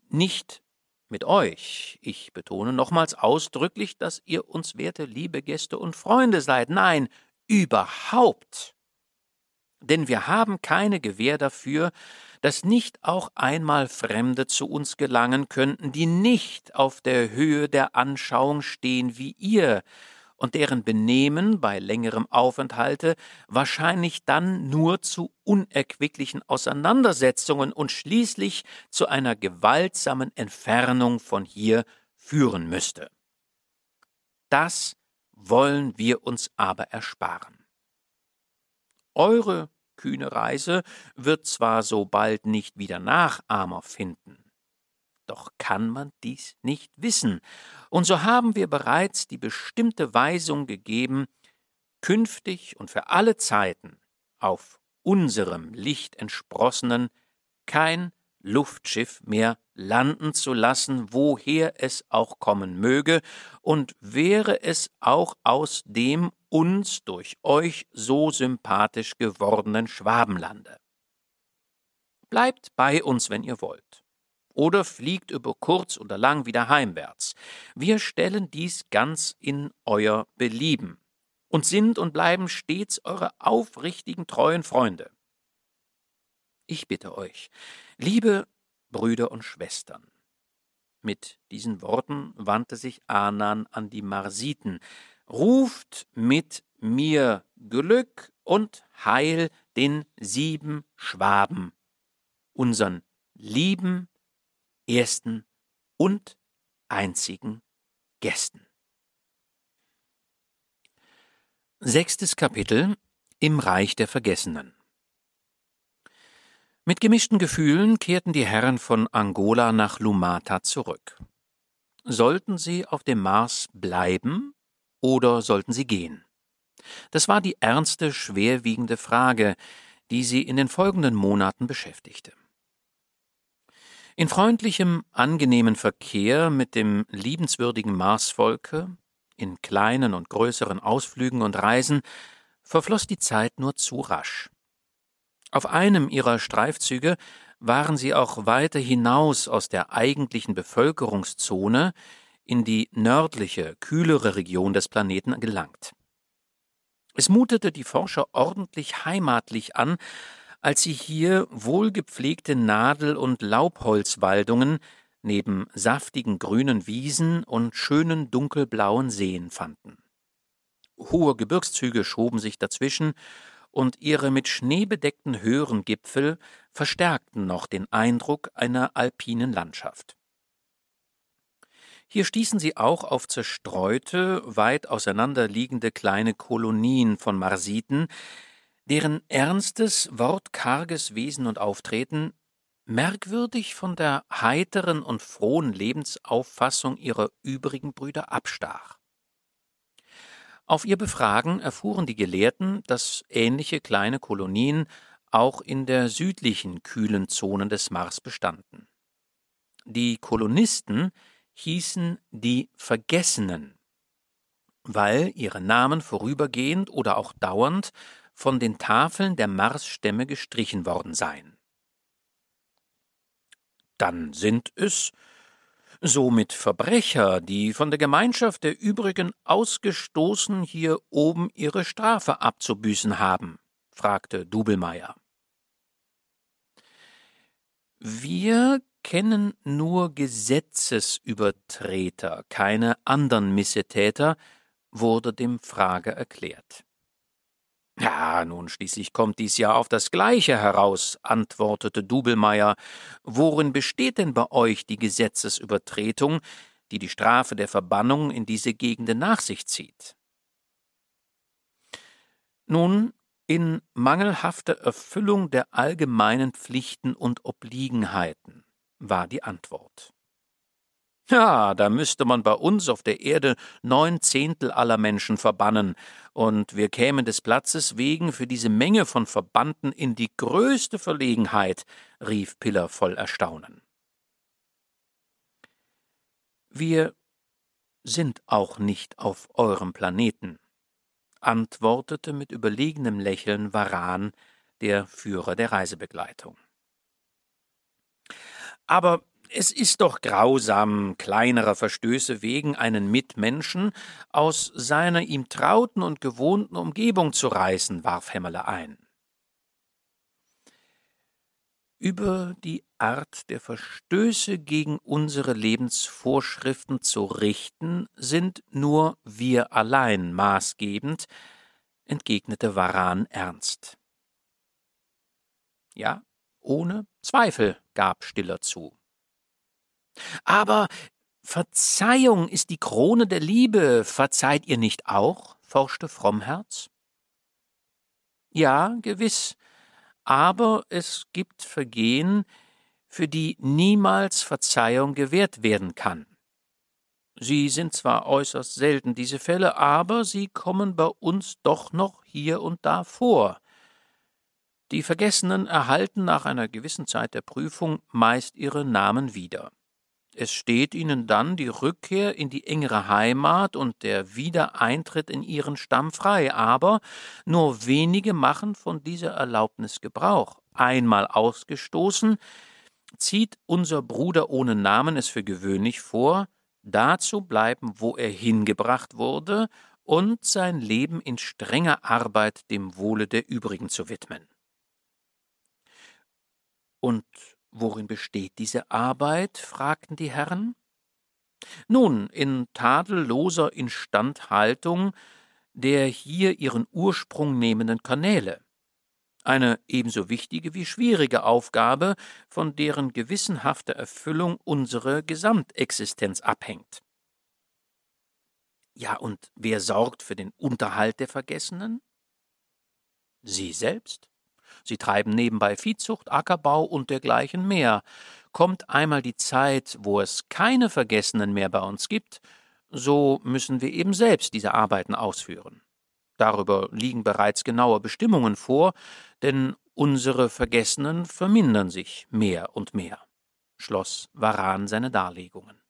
Nicht mit euch. Ich betone nochmals ausdrücklich, dass ihr uns werte liebe Gäste und Freunde seid. Nein, überhaupt. Denn wir haben keine Gewähr dafür, dass nicht auch einmal Fremde zu uns gelangen könnten, die nicht auf der Höhe der Anschauung stehen wie ihr, und deren Benehmen bei längerem Aufenthalte wahrscheinlich dann nur zu unerquicklichen Auseinandersetzungen und schließlich zu einer gewaltsamen Entfernung von hier führen müsste. Das wollen wir uns aber ersparen. Eure kühne Reise wird zwar so bald nicht wieder Nachahmer finden, doch kann man dies nicht wissen. Und so haben wir bereits die bestimmte Weisung gegeben, künftig und für alle Zeiten auf unserem Licht entsprossenen kein Luftschiff mehr landen zu lassen, woher es auch kommen möge, und wäre es auch aus dem uns durch euch so sympathisch gewordenen Schwabenlande. Bleibt bei uns, wenn ihr wollt oder fliegt über kurz oder lang wieder heimwärts. Wir stellen dies ganz in euer Belieben und sind und bleiben stets eure aufrichtigen, treuen Freunde. Ich bitte euch, liebe Brüder und Schwestern, mit diesen Worten wandte sich Anan an die Marsiten, ruft mit mir Glück und Heil den sieben Schwaben, unseren lieben ersten und einzigen Gästen. Sechstes Kapitel im Reich der Vergessenen Mit gemischten Gefühlen kehrten die Herren von Angola nach Lumata zurück. Sollten sie auf dem Mars bleiben oder sollten sie gehen? Das war die ernste, schwerwiegende Frage, die sie in den folgenden Monaten beschäftigte. In freundlichem, angenehmen Verkehr mit dem liebenswürdigen Marsvolke, in kleinen und größeren Ausflügen und Reisen, verfloss die Zeit nur zu rasch. Auf einem ihrer Streifzüge waren sie auch weiter hinaus aus der eigentlichen Bevölkerungszone in die nördliche, kühlere Region des Planeten gelangt. Es mutete die Forscher ordentlich heimatlich an, als sie hier wohlgepflegte Nadel- und Laubholzwaldungen neben saftigen grünen Wiesen und schönen dunkelblauen Seen fanden. Hohe Gebirgszüge schoben sich dazwischen, und ihre mit Schnee bedeckten höheren Gipfel verstärkten noch den Eindruck einer alpinen Landschaft. Hier stießen sie auch auf zerstreute, weit auseinanderliegende kleine Kolonien von Marsiten, deren ernstes, wortkarges Wesen und Auftreten merkwürdig von der heiteren und frohen Lebensauffassung ihrer übrigen Brüder abstach. Auf ihr Befragen erfuhren die Gelehrten, dass ähnliche kleine Kolonien auch in der südlichen kühlen Zonen des Mars bestanden. Die Kolonisten hießen die Vergessenen, weil ihre Namen vorübergehend oder auch dauernd von den Tafeln der Marsstämme gestrichen worden seien. Dann sind es somit Verbrecher, die von der Gemeinschaft der übrigen ausgestoßen hier oben ihre Strafe abzubüßen haben? fragte Dubelmeier. Wir kennen nur Gesetzesübertreter, keine anderen Missetäter, wurde dem Frager erklärt. Ja, nun schließlich kommt dies ja auf das Gleiche heraus, antwortete Dubelmeier. Worin besteht denn bei euch die Gesetzesübertretung, die die Strafe der Verbannung in diese Gegenden nach sich zieht? Nun, in mangelhafter Erfüllung der allgemeinen Pflichten und Obliegenheiten, war die Antwort. Ja, da müsste man bei uns auf der Erde neun Zehntel aller Menschen verbannen, und wir kämen des Platzes wegen für diese Menge von Verbannten in die größte Verlegenheit, rief Piller voll Erstaunen. Wir sind auch nicht auf eurem Planeten, antwortete mit überlegenem Lächeln Varan, der Führer der Reisebegleitung. Aber es ist doch grausam, kleinerer Verstöße wegen einen Mitmenschen aus seiner ihm trauten und gewohnten Umgebung zu reißen, warf Hämmerle ein. Über die Art der Verstöße gegen unsere Lebensvorschriften zu richten, sind nur wir allein maßgebend, entgegnete Varan ernst. Ja, ohne Zweifel, gab Stiller zu. Aber Verzeihung ist die Krone der Liebe, verzeiht ihr nicht auch? forschte Frommherz. Ja, gewiss, aber es gibt Vergehen, für die niemals Verzeihung gewährt werden kann. Sie sind zwar äußerst selten, diese Fälle, aber sie kommen bei uns doch noch hier und da vor. Die Vergessenen erhalten nach einer gewissen Zeit der Prüfung meist ihre Namen wieder. Es steht ihnen dann die Rückkehr in die engere Heimat und der Wiedereintritt in ihren Stamm frei, aber nur wenige machen von dieser Erlaubnis Gebrauch. Einmal ausgestoßen, zieht unser Bruder ohne Namen es für gewöhnlich vor, da zu bleiben, wo er hingebracht wurde, und sein Leben in strenger Arbeit dem Wohle der übrigen zu widmen. Und Worin besteht diese Arbeit? fragten die Herren. Nun, in tadelloser Instandhaltung der hier ihren Ursprung nehmenden Kanäle. Eine ebenso wichtige wie schwierige Aufgabe, von deren gewissenhafter Erfüllung unsere Gesamtexistenz abhängt. Ja, und wer sorgt für den Unterhalt der Vergessenen? Sie selbst. Sie treiben nebenbei Viehzucht, Ackerbau und dergleichen mehr. Kommt einmal die Zeit, wo es keine Vergessenen mehr bei uns gibt, so müssen wir eben selbst diese Arbeiten ausführen. Darüber liegen bereits genaue Bestimmungen vor, denn unsere Vergessenen vermindern sich mehr und mehr, schloss Varan seine Darlegungen.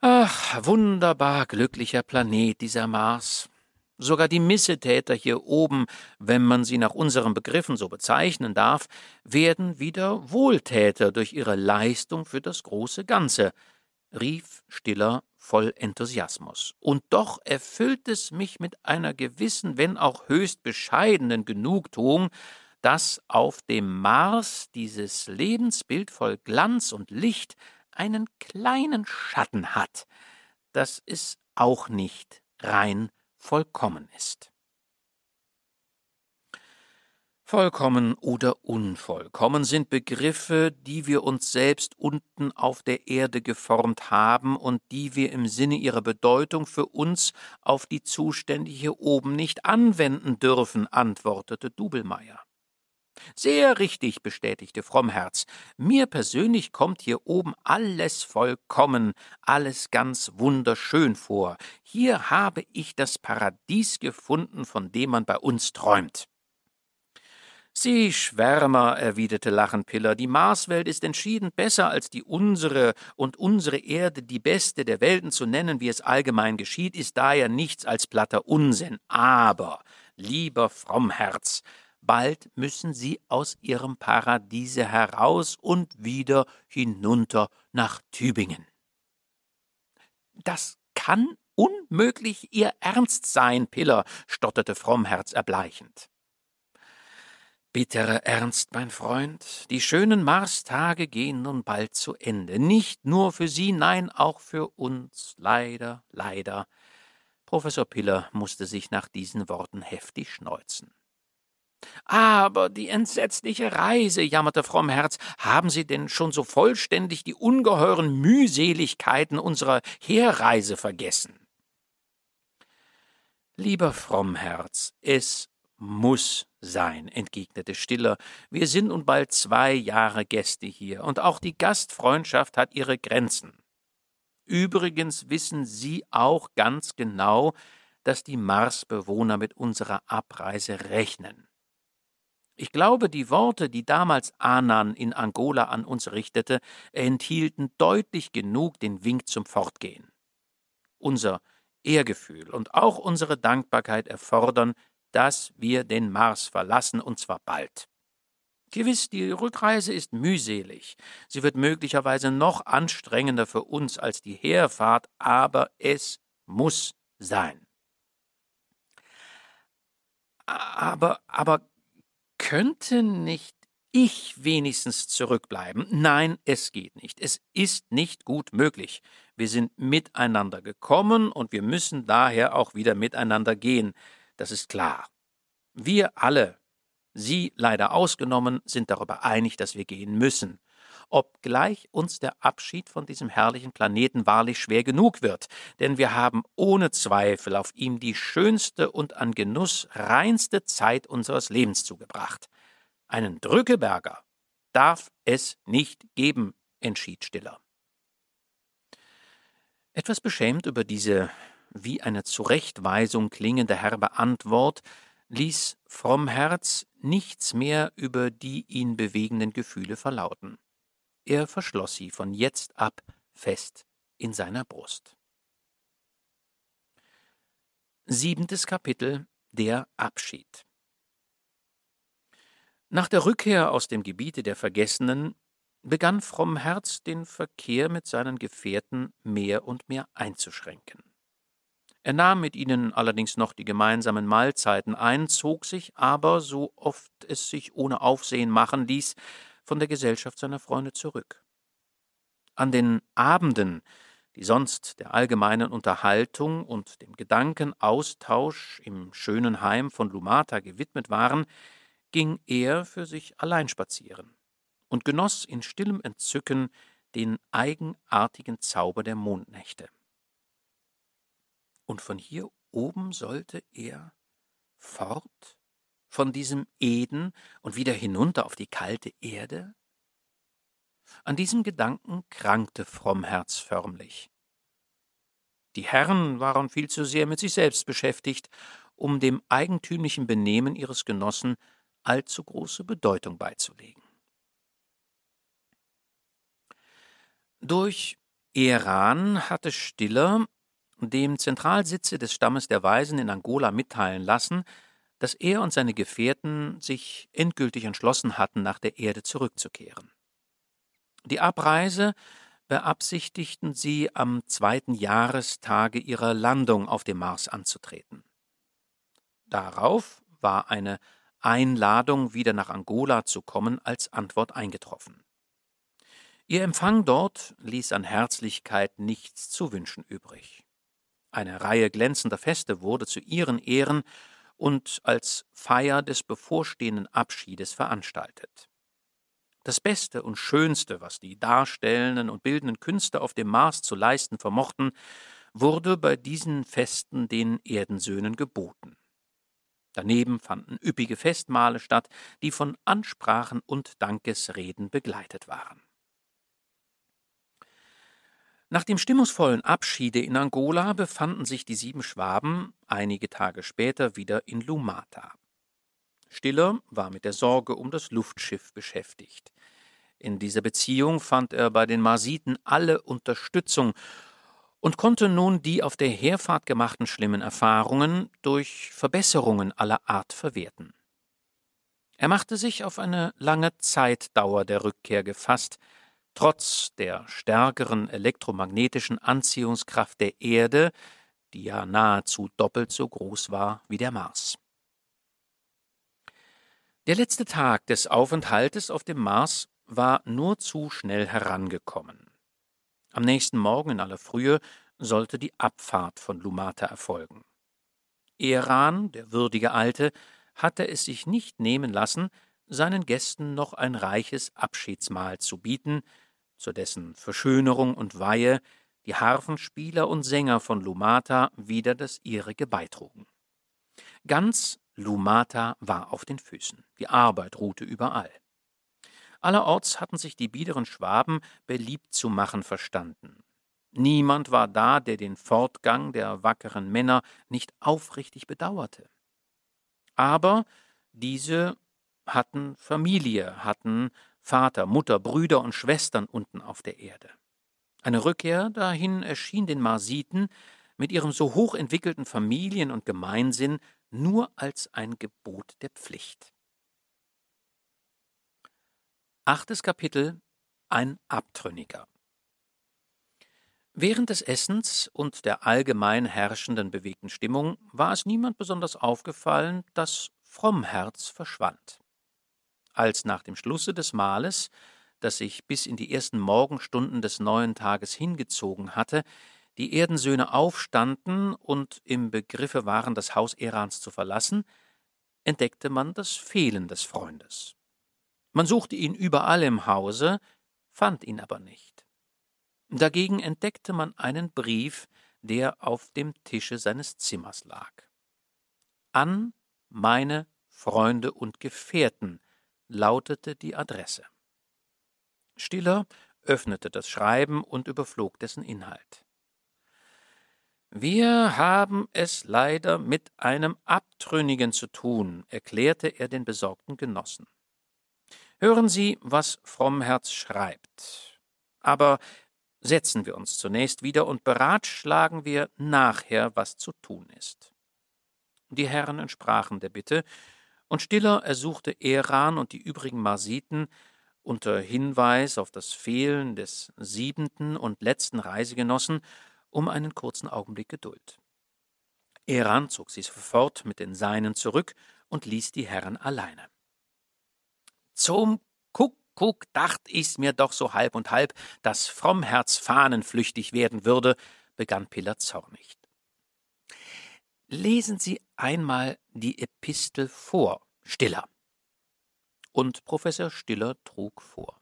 Ach, wunderbar glücklicher Planet dieser Mars. Sogar die Missetäter hier oben, wenn man sie nach unseren Begriffen so bezeichnen darf, werden wieder Wohltäter durch ihre Leistung für das große Ganze, rief Stiller voll Enthusiasmus. Und doch erfüllt es mich mit einer gewissen, wenn auch höchst bescheidenen Genugtuung, dass auf dem Mars dieses Lebensbild voll Glanz und Licht einen kleinen Schatten hat, dass es auch nicht rein vollkommen ist. Vollkommen oder unvollkommen sind Begriffe, die wir uns selbst unten auf der Erde geformt haben und die wir im Sinne ihrer Bedeutung für uns auf die Zustände hier oben nicht anwenden dürfen, antwortete Dubelmeier. Sehr richtig, bestätigte Frommherz. Mir persönlich kommt hier oben alles vollkommen, alles ganz wunderschön vor. Hier habe ich das Paradies gefunden, von dem man bei uns träumt. Sie Schwärmer, erwiderte lachend Piller, die Marswelt ist entschieden besser als die unsere, und unsere Erde die beste der Welten zu nennen, wie es allgemein geschieht, ist daher nichts als platter Unsinn. Aber, lieber Frommherz, bald müssen sie aus ihrem Paradiese heraus und wieder hinunter nach Tübingen. Das kann unmöglich Ihr Ernst sein, Piller, stotterte Frommherz erbleichend. Bitterer Ernst, mein Freund, die schönen Marstage gehen nun bald zu Ende. Nicht nur für Sie, nein, auch für uns. Leider, leider. Professor Piller musste sich nach diesen Worten heftig schneuzen. Aber die entsetzliche Reise, jammerte Frommherz, haben Sie denn schon so vollständig die ungeheuren Mühseligkeiten unserer Herreise vergessen? Lieber Frommherz, es muss sein, entgegnete Stiller. Wir sind nun bald zwei Jahre Gäste hier, und auch die Gastfreundschaft hat ihre Grenzen. Übrigens wissen Sie auch ganz genau, dass die Marsbewohner mit unserer Abreise rechnen. Ich glaube, die Worte, die damals Anan in Angola an uns richtete, enthielten deutlich genug den Wink zum Fortgehen. Unser Ehrgefühl und auch unsere Dankbarkeit erfordern, dass wir den Mars verlassen, und zwar bald. Gewiss, die Rückreise ist mühselig. Sie wird möglicherweise noch anstrengender für uns als die Herfahrt, aber es muss sein. Aber, aber könnte nicht ich wenigstens zurückbleiben? Nein, es geht nicht. Es ist nicht gut möglich. Wir sind miteinander gekommen und wir müssen daher auch wieder miteinander gehen. Das ist klar. Wir alle, Sie leider ausgenommen, sind darüber einig, dass wir gehen müssen obgleich uns der Abschied von diesem herrlichen Planeten wahrlich schwer genug wird, denn wir haben ohne Zweifel auf ihm die schönste und an Genuss reinste Zeit unseres Lebens zugebracht. Einen Drückeberger darf es nicht geben, entschied Stiller. Etwas beschämt über diese wie eine Zurechtweisung klingende herbe Antwort ließ Frommherz nichts mehr über die ihn bewegenden Gefühle verlauten. Er verschloss sie von jetzt ab fest in seiner Brust. Siebentes Kapitel Der Abschied Nach der Rückkehr aus dem Gebiete der Vergessenen begann Frommherz den Verkehr mit seinen Gefährten mehr und mehr einzuschränken. Er nahm mit ihnen allerdings noch die gemeinsamen Mahlzeiten ein, zog sich aber, so oft es sich ohne Aufsehen machen ließ, von der Gesellschaft seiner Freunde zurück. An den Abenden, die sonst der allgemeinen Unterhaltung und dem Gedankenaustausch im schönen Heim von Lumata gewidmet waren, ging er für sich allein spazieren und genoss in stillem Entzücken den eigenartigen Zauber der Mondnächte. Und von hier oben sollte er fort, von diesem Eden und wieder hinunter auf die kalte Erde? An diesem Gedanken krankte Frommherz förmlich. Die Herren waren viel zu sehr mit sich selbst beschäftigt, um dem eigentümlichen Benehmen ihres Genossen allzu große Bedeutung beizulegen. Durch Iran hatte Stiller dem Zentralsitze des Stammes der Weisen in Angola mitteilen lassen, dass er und seine Gefährten sich endgültig entschlossen hatten, nach der Erde zurückzukehren. Die Abreise beabsichtigten sie am zweiten Jahrestage ihrer Landung auf dem Mars anzutreten. Darauf war eine Einladung, wieder nach Angola zu kommen, als Antwort eingetroffen. Ihr Empfang dort ließ an Herzlichkeit nichts zu wünschen übrig. Eine Reihe glänzender Feste wurde zu ihren Ehren und als Feier des bevorstehenden Abschiedes veranstaltet. Das Beste und Schönste, was die darstellenden und bildenden Künste auf dem Mars zu leisten vermochten, wurde bei diesen Festen den Erdensöhnen geboten. Daneben fanden üppige Festmahle statt, die von Ansprachen und Dankesreden begleitet waren. Nach dem stimmungsvollen Abschiede in Angola befanden sich die sieben Schwaben einige Tage später wieder in Lumata. Stiller war mit der Sorge um das Luftschiff beschäftigt. In dieser Beziehung fand er bei den Marsiten alle Unterstützung und konnte nun die auf der Herfahrt gemachten schlimmen Erfahrungen durch Verbesserungen aller Art verwerten. Er machte sich auf eine lange Zeitdauer der Rückkehr gefasst, trotz der stärkeren elektromagnetischen Anziehungskraft der Erde, die ja nahezu doppelt so groß war wie der Mars. Der letzte Tag des Aufenthaltes auf dem Mars war nur zu schnell herangekommen. Am nächsten Morgen in aller Frühe sollte die Abfahrt von Lumata erfolgen. Eran, der würdige Alte, hatte es sich nicht nehmen lassen, seinen Gästen noch ein reiches Abschiedsmahl zu bieten, zu dessen Verschönerung und Weihe die Harfenspieler und Sänger von Lumata wieder das ihrige beitrugen. Ganz Lumata war auf den Füßen, die Arbeit ruhte überall. Allerorts hatten sich die biederen Schwaben beliebt zu machen verstanden. Niemand war da, der den Fortgang der wackeren Männer nicht aufrichtig bedauerte. Aber diese hatten Familie, hatten Vater, Mutter, Brüder und Schwestern unten auf der Erde. Eine Rückkehr dahin erschien den Marsiten mit ihrem so hoch entwickelten Familien- und Gemeinsinn nur als ein Gebot der Pflicht. Achtes Kapitel Ein Abtrünniger Während des Essens und der allgemein herrschenden bewegten Stimmung war es niemand besonders aufgefallen, dass Frommherz verschwand. Als nach dem Schlusse des Mahles, das sich bis in die ersten Morgenstunden des neuen Tages hingezogen hatte, die Erdensöhne aufstanden und im Begriffe waren, das Haus Erans zu verlassen, entdeckte man das Fehlen des Freundes. Man suchte ihn überall im Hause, fand ihn aber nicht. Dagegen entdeckte man einen Brief, der auf dem Tische seines Zimmers lag. An meine Freunde und Gefährten lautete die Adresse. Stiller öffnete das Schreiben und überflog dessen Inhalt. Wir haben es leider mit einem Abtrünnigen zu tun, erklärte er den besorgten Genossen. Hören Sie, was Frommherz schreibt. Aber setzen wir uns zunächst wieder und beratschlagen wir nachher, was zu tun ist. Die Herren entsprachen der Bitte, und Stiller ersuchte Eran und die übrigen Marsiten unter Hinweis auf das Fehlen des siebenten und letzten Reisegenossen um einen kurzen Augenblick Geduld. Eran zog sie sofort mit den Seinen zurück und ließ die Herren alleine. Zum Kuckuck dacht ich's mir doch so halb und halb, dass Frommherz fahnenflüchtig werden würde, begann Piller zornig. Lesen Sie einmal die Epistel vor, Stiller. Und Professor Stiller trug vor.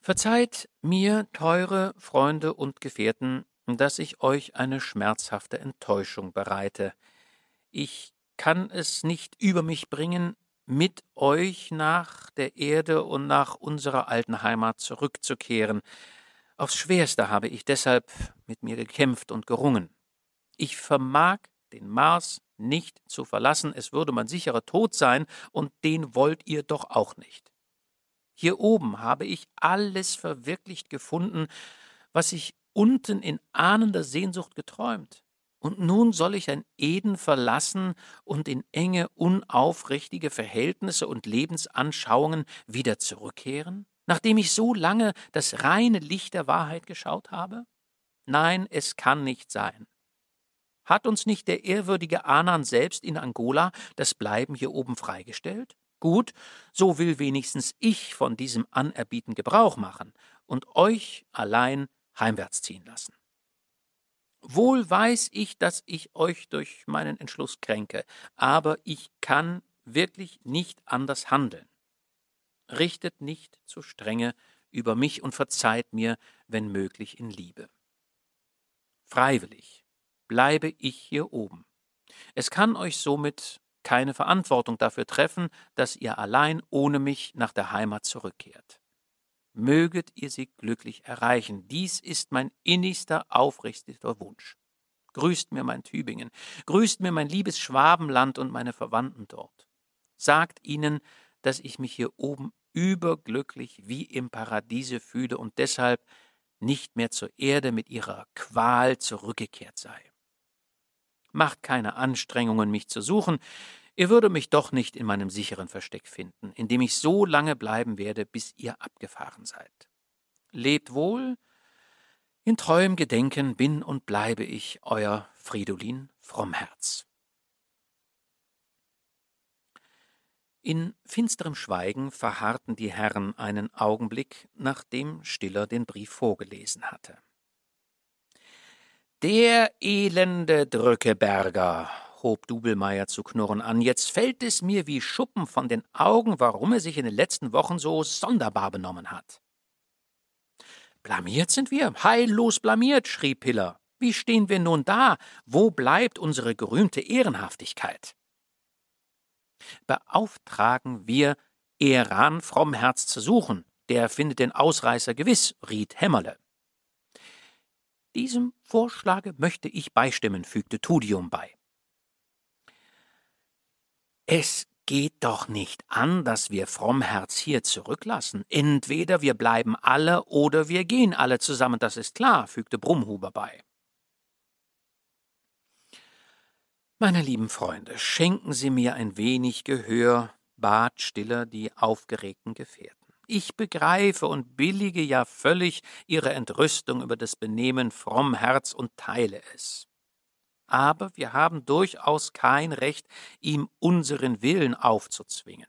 Verzeiht mir, teure Freunde und Gefährten, dass ich euch eine schmerzhafte Enttäuschung bereite. Ich kann es nicht über mich bringen, mit euch nach der Erde und nach unserer alten Heimat zurückzukehren. Aufs schwerste habe ich deshalb mit mir gekämpft und gerungen. Ich vermag den Mars nicht zu verlassen, es würde mein sicherer Tod sein, und den wollt ihr doch auch nicht. Hier oben habe ich alles verwirklicht gefunden, was ich unten in ahnender Sehnsucht geträumt. Und nun soll ich ein Eden verlassen und in enge, unaufrichtige Verhältnisse und Lebensanschauungen wieder zurückkehren, nachdem ich so lange das reine Licht der Wahrheit geschaut habe? Nein, es kann nicht sein. Hat uns nicht der ehrwürdige Anan selbst in Angola das Bleiben hier oben freigestellt? Gut, so will wenigstens ich von diesem Anerbieten Gebrauch machen und euch allein heimwärts ziehen lassen. Wohl weiß ich, dass ich euch durch meinen Entschluss kränke, aber ich kann wirklich nicht anders handeln. Richtet nicht zu strenge über mich und verzeiht mir, wenn möglich, in Liebe. Freiwillig bleibe ich hier oben. Es kann euch somit keine Verantwortung dafür treffen, dass ihr allein ohne mich nach der Heimat zurückkehrt. Möget ihr sie glücklich erreichen. Dies ist mein innigster, aufrichtigster Wunsch. Grüßt mir mein Tübingen, grüßt mir mein liebes Schwabenland und meine Verwandten dort. Sagt ihnen, dass ich mich hier oben überglücklich wie im Paradiese fühle und deshalb nicht mehr zur Erde mit ihrer Qual zurückgekehrt sei. Macht keine Anstrengungen, mich zu suchen, Ihr würde mich doch nicht in meinem sicheren Versteck finden, in dem ich so lange bleiben werde, bis ihr abgefahren seid. Lebt wohl, in treuem Gedenken bin und bleibe ich euer Fridolin Frommherz. In finsterem Schweigen verharrten die Herren einen Augenblick, nachdem Stiller den Brief vorgelesen hatte. Der elende Drückeberger, hob Dubelmeier zu knurren an. Jetzt fällt es mir wie Schuppen von den Augen, warum er sich in den letzten Wochen so sonderbar benommen hat. Blamiert sind wir, heillos blamiert, schrie Piller. Wie stehen wir nun da? Wo bleibt unsere gerühmte Ehrenhaftigkeit? Beauftragen wir Eran Frommherz zu suchen, der findet den Ausreißer gewiss, riet Hämmerle. Diesem Vorschlage möchte ich beistimmen, fügte Tudium bei. Es geht doch nicht an, dass wir Frommherz hier zurücklassen. Entweder wir bleiben alle oder wir gehen alle zusammen, das ist klar, fügte Brummhuber bei. Meine lieben Freunde, schenken Sie mir ein wenig Gehör, bat Stiller die aufgeregten Gefährten. Ich begreife und billige ja völlig Ihre Entrüstung über das Benehmen Frommherz und teile es aber wir haben durchaus kein Recht, ihm unseren Willen aufzuzwingen.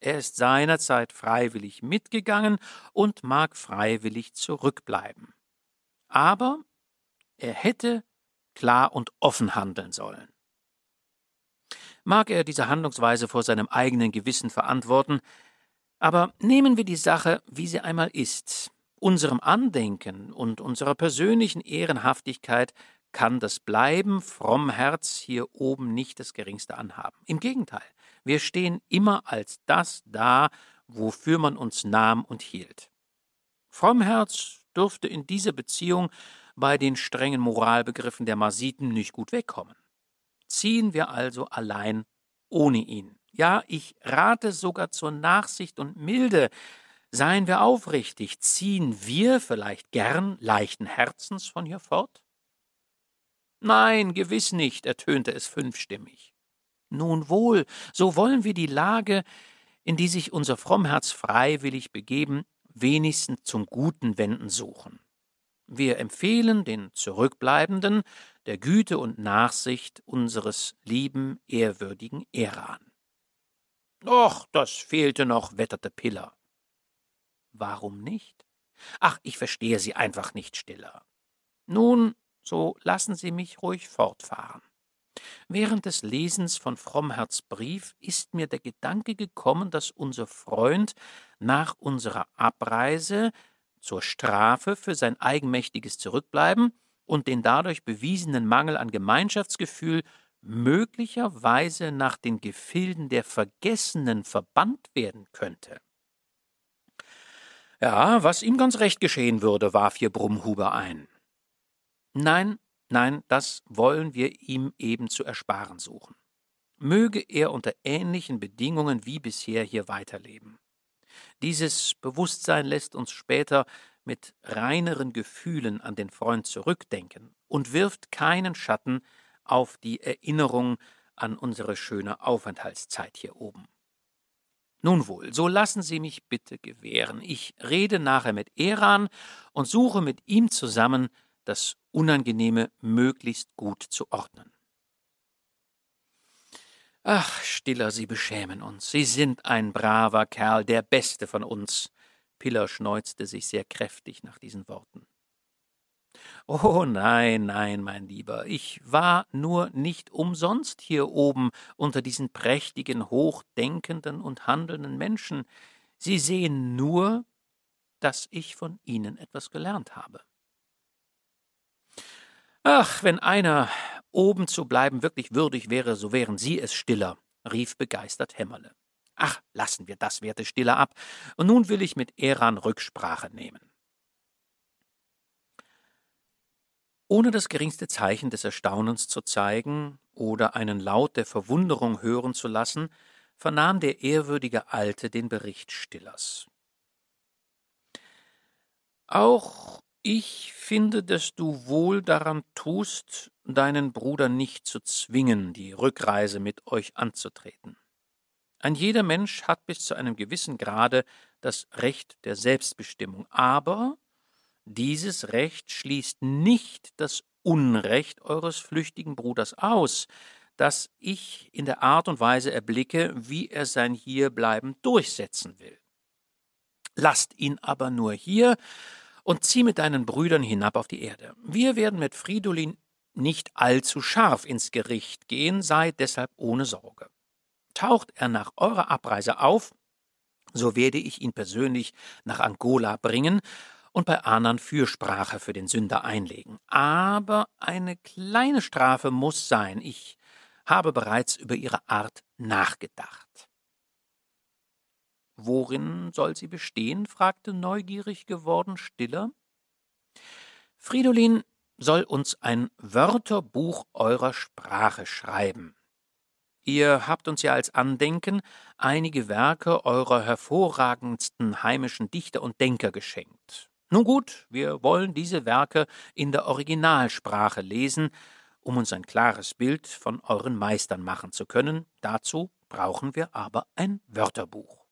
Er ist seinerzeit freiwillig mitgegangen und mag freiwillig zurückbleiben. Aber er hätte klar und offen handeln sollen. Mag er diese Handlungsweise vor seinem eigenen Gewissen verantworten, aber nehmen wir die Sache, wie sie einmal ist. Unserem Andenken und unserer persönlichen Ehrenhaftigkeit kann das Bleiben fromm Herz hier oben nicht das geringste anhaben. Im Gegenteil, wir stehen immer als das da, wofür man uns nahm und hielt. Frommherz dürfte in dieser Beziehung bei den strengen Moralbegriffen der Marsiten nicht gut wegkommen. Ziehen wir also allein ohne ihn. Ja, ich rate sogar zur Nachsicht und Milde. Seien wir aufrichtig, ziehen wir vielleicht gern leichten Herzens von hier fort? Nein, gewiss nicht, ertönte es fünfstimmig. Nun wohl, so wollen wir die Lage, in die sich unser Frommherz freiwillig begeben, wenigstens zum Guten wenden suchen. Wir empfehlen den Zurückbleibenden der Güte und Nachsicht unseres lieben, ehrwürdigen Eran. Och, das fehlte noch, wetterte Piller. Warum nicht? Ach, ich verstehe Sie einfach nicht, Stiller. Nun, so lassen Sie mich ruhig fortfahren. Während des Lesens von Frommherz Brief ist mir der Gedanke gekommen, dass unser Freund nach unserer Abreise zur Strafe für sein eigenmächtiges Zurückbleiben und den dadurch bewiesenen Mangel an Gemeinschaftsgefühl möglicherweise nach den Gefilden der Vergessenen verbannt werden könnte. Ja, was ihm ganz recht geschehen würde, warf hier Brummhuber ein. Nein, nein, das wollen wir ihm eben zu ersparen suchen. Möge er unter ähnlichen Bedingungen wie bisher hier weiterleben. Dieses Bewusstsein lässt uns später mit reineren Gefühlen an den Freund zurückdenken und wirft keinen Schatten auf die Erinnerung an unsere schöne Aufenthaltszeit hier oben. Nun wohl, so lassen Sie mich bitte gewähren. Ich rede nachher mit Eran und suche mit ihm zusammen, das Unangenehme möglichst gut zu ordnen. Ach, Stiller, Sie beschämen uns. Sie sind ein braver Kerl, der Beste von uns. Piller schneuzte sich sehr kräftig nach diesen Worten. Oh nein, nein, mein Lieber, ich war nur nicht umsonst hier oben unter diesen prächtigen, hochdenkenden und handelnden Menschen. Sie sehen nur, dass ich von ihnen etwas gelernt habe. Ach, wenn einer oben zu bleiben wirklich würdig wäre, so wären Sie es stiller, rief begeistert Hämmerle. Ach, lassen wir das, werte Stiller, ab, und nun will ich mit Eran Rücksprache nehmen. Ohne das geringste Zeichen des Erstaunens zu zeigen oder einen Laut der Verwunderung hören zu lassen, vernahm der ehrwürdige Alte den Bericht Stillers. Auch ich finde, dass du wohl daran tust, deinen Bruder nicht zu zwingen, die Rückreise mit euch anzutreten. Ein jeder Mensch hat bis zu einem gewissen Grade das Recht der Selbstbestimmung, aber dieses Recht schließt nicht das Unrecht eures flüchtigen Bruders aus, das ich in der Art und Weise erblicke, wie er sein Hierbleiben durchsetzen will. Lasst ihn aber nur hier und zieh mit deinen Brüdern hinab auf die Erde. Wir werden mit Fridolin nicht allzu scharf ins Gericht gehen, seid deshalb ohne Sorge. Taucht er nach eurer Abreise auf, so werde ich ihn persönlich nach Angola bringen und bei Anan Fürsprache für den Sünder einlegen. Aber eine kleine Strafe muss sein. Ich habe bereits über ihre Art nachgedacht. Worin soll sie bestehen? fragte neugierig geworden Stiller. Fridolin soll uns ein Wörterbuch eurer Sprache schreiben. Ihr habt uns ja als Andenken einige Werke eurer hervorragendsten heimischen Dichter und Denker geschenkt. Nun gut, wir wollen diese Werke in der Originalsprache lesen, um uns ein klares Bild von euren Meistern machen zu können. Dazu brauchen wir aber ein Wörterbuch.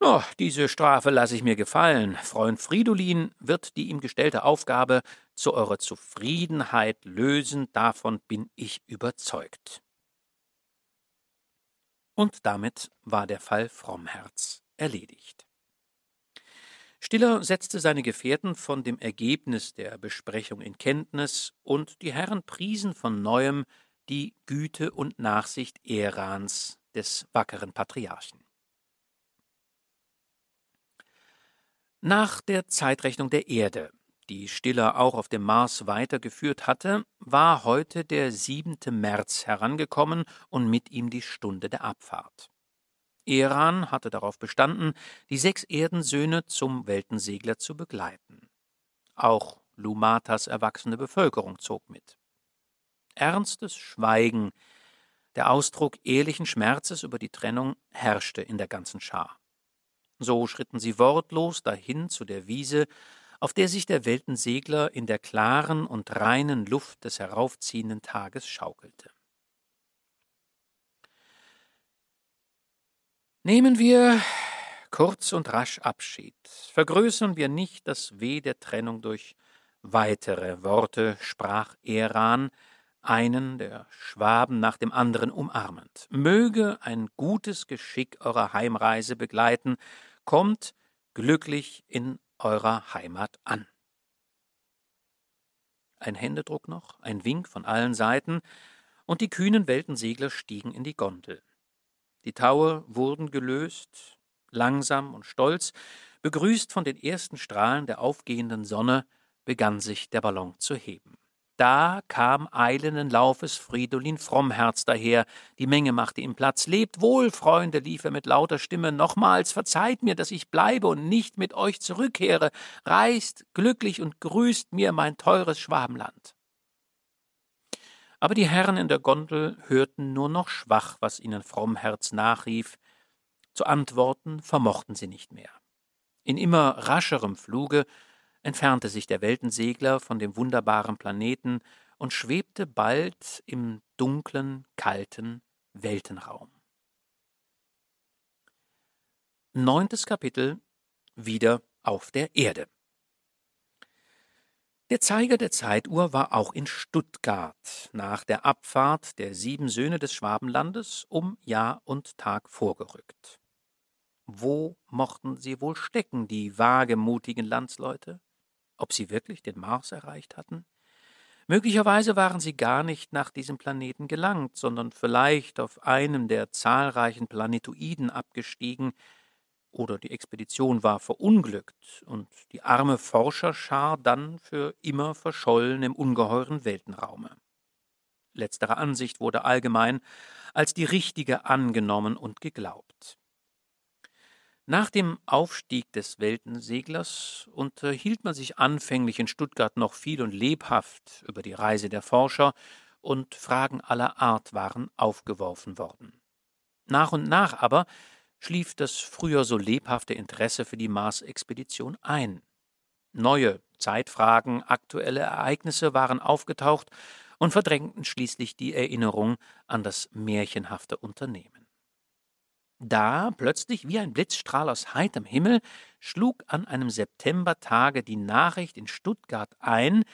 Oh, diese Strafe lasse ich mir gefallen. Freund Fridolin wird die ihm gestellte Aufgabe zu eurer Zufriedenheit lösen, davon bin ich überzeugt. Und damit war der Fall Frommherz erledigt. Stiller setzte seine Gefährten von dem Ergebnis der Besprechung in Kenntnis, und die Herren priesen von neuem die Güte und Nachsicht Erans, des wackeren Patriarchen. Nach der Zeitrechnung der Erde, die Stiller auch auf dem Mars weitergeführt hatte, war heute der 7. März herangekommen und mit ihm die Stunde der Abfahrt. Eran hatte darauf bestanden, die sechs Erdensöhne zum Weltensegler zu begleiten. Auch Lumatas erwachsene Bevölkerung zog mit. Ernstes Schweigen, der Ausdruck ehrlichen Schmerzes über die Trennung, herrschte in der ganzen Schar. So schritten sie wortlos dahin zu der Wiese, auf der sich der Weltensegler in der klaren und reinen Luft des heraufziehenden Tages schaukelte. Nehmen wir kurz und rasch Abschied. Vergrößern wir nicht das Weh der Trennung durch weitere Worte, sprach Eran, einen der Schwaben nach dem anderen umarmend. Möge ein gutes Geschick eurer Heimreise begleiten, kommt glücklich in eurer Heimat an. Ein Händedruck noch, ein Wink von allen Seiten, und die kühnen Weltensegler stiegen in die Gondel. Die Taue wurden gelöst, langsam und stolz, begrüßt von den ersten Strahlen der aufgehenden Sonne, begann sich der Ballon zu heben. Da kam eilenden Laufes Fridolin Frommherz daher, die Menge machte ihm Platz. Lebt wohl, Freunde, lief er mit lauter Stimme, nochmals verzeiht mir, dass ich bleibe und nicht mit euch zurückkehre. Reist glücklich und grüßt mir mein teures Schwabenland. Aber die Herren in der Gondel hörten nur noch schwach, was ihnen Frommherz nachrief. Zu antworten vermochten sie nicht mehr. In immer rascherem Fluge entfernte sich der Weltensegler von dem wunderbaren Planeten und schwebte bald im dunklen, kalten Weltenraum. Neuntes Kapitel Wieder auf der Erde. Der Zeiger der Zeituhr war auch in Stuttgart nach der Abfahrt der sieben Söhne des Schwabenlandes um Jahr und Tag vorgerückt. Wo mochten sie wohl stecken, die wagemutigen Landsleute? Ob sie wirklich den Mars erreicht hatten? Möglicherweise waren sie gar nicht nach diesem Planeten gelangt, sondern vielleicht auf einem der zahlreichen Planetoiden abgestiegen, oder die Expedition war verunglückt und die arme Forscherschar dann für immer verschollen im ungeheuren Weltenraume. Letztere Ansicht wurde allgemein als die richtige angenommen und geglaubt. Nach dem Aufstieg des Weltenseglers unterhielt man sich anfänglich in Stuttgart noch viel und lebhaft über die Reise der Forscher, und Fragen aller Art waren aufgeworfen worden. Nach und nach aber schlief das früher so lebhafte Interesse für die Mars-Expedition ein. Neue Zeitfragen, aktuelle Ereignisse waren aufgetaucht und verdrängten schließlich die Erinnerung an das märchenhafte Unternehmen. Da, plötzlich wie ein Blitzstrahl aus heiterem Himmel, schlug an einem Septembertage die Nachricht in Stuttgart ein,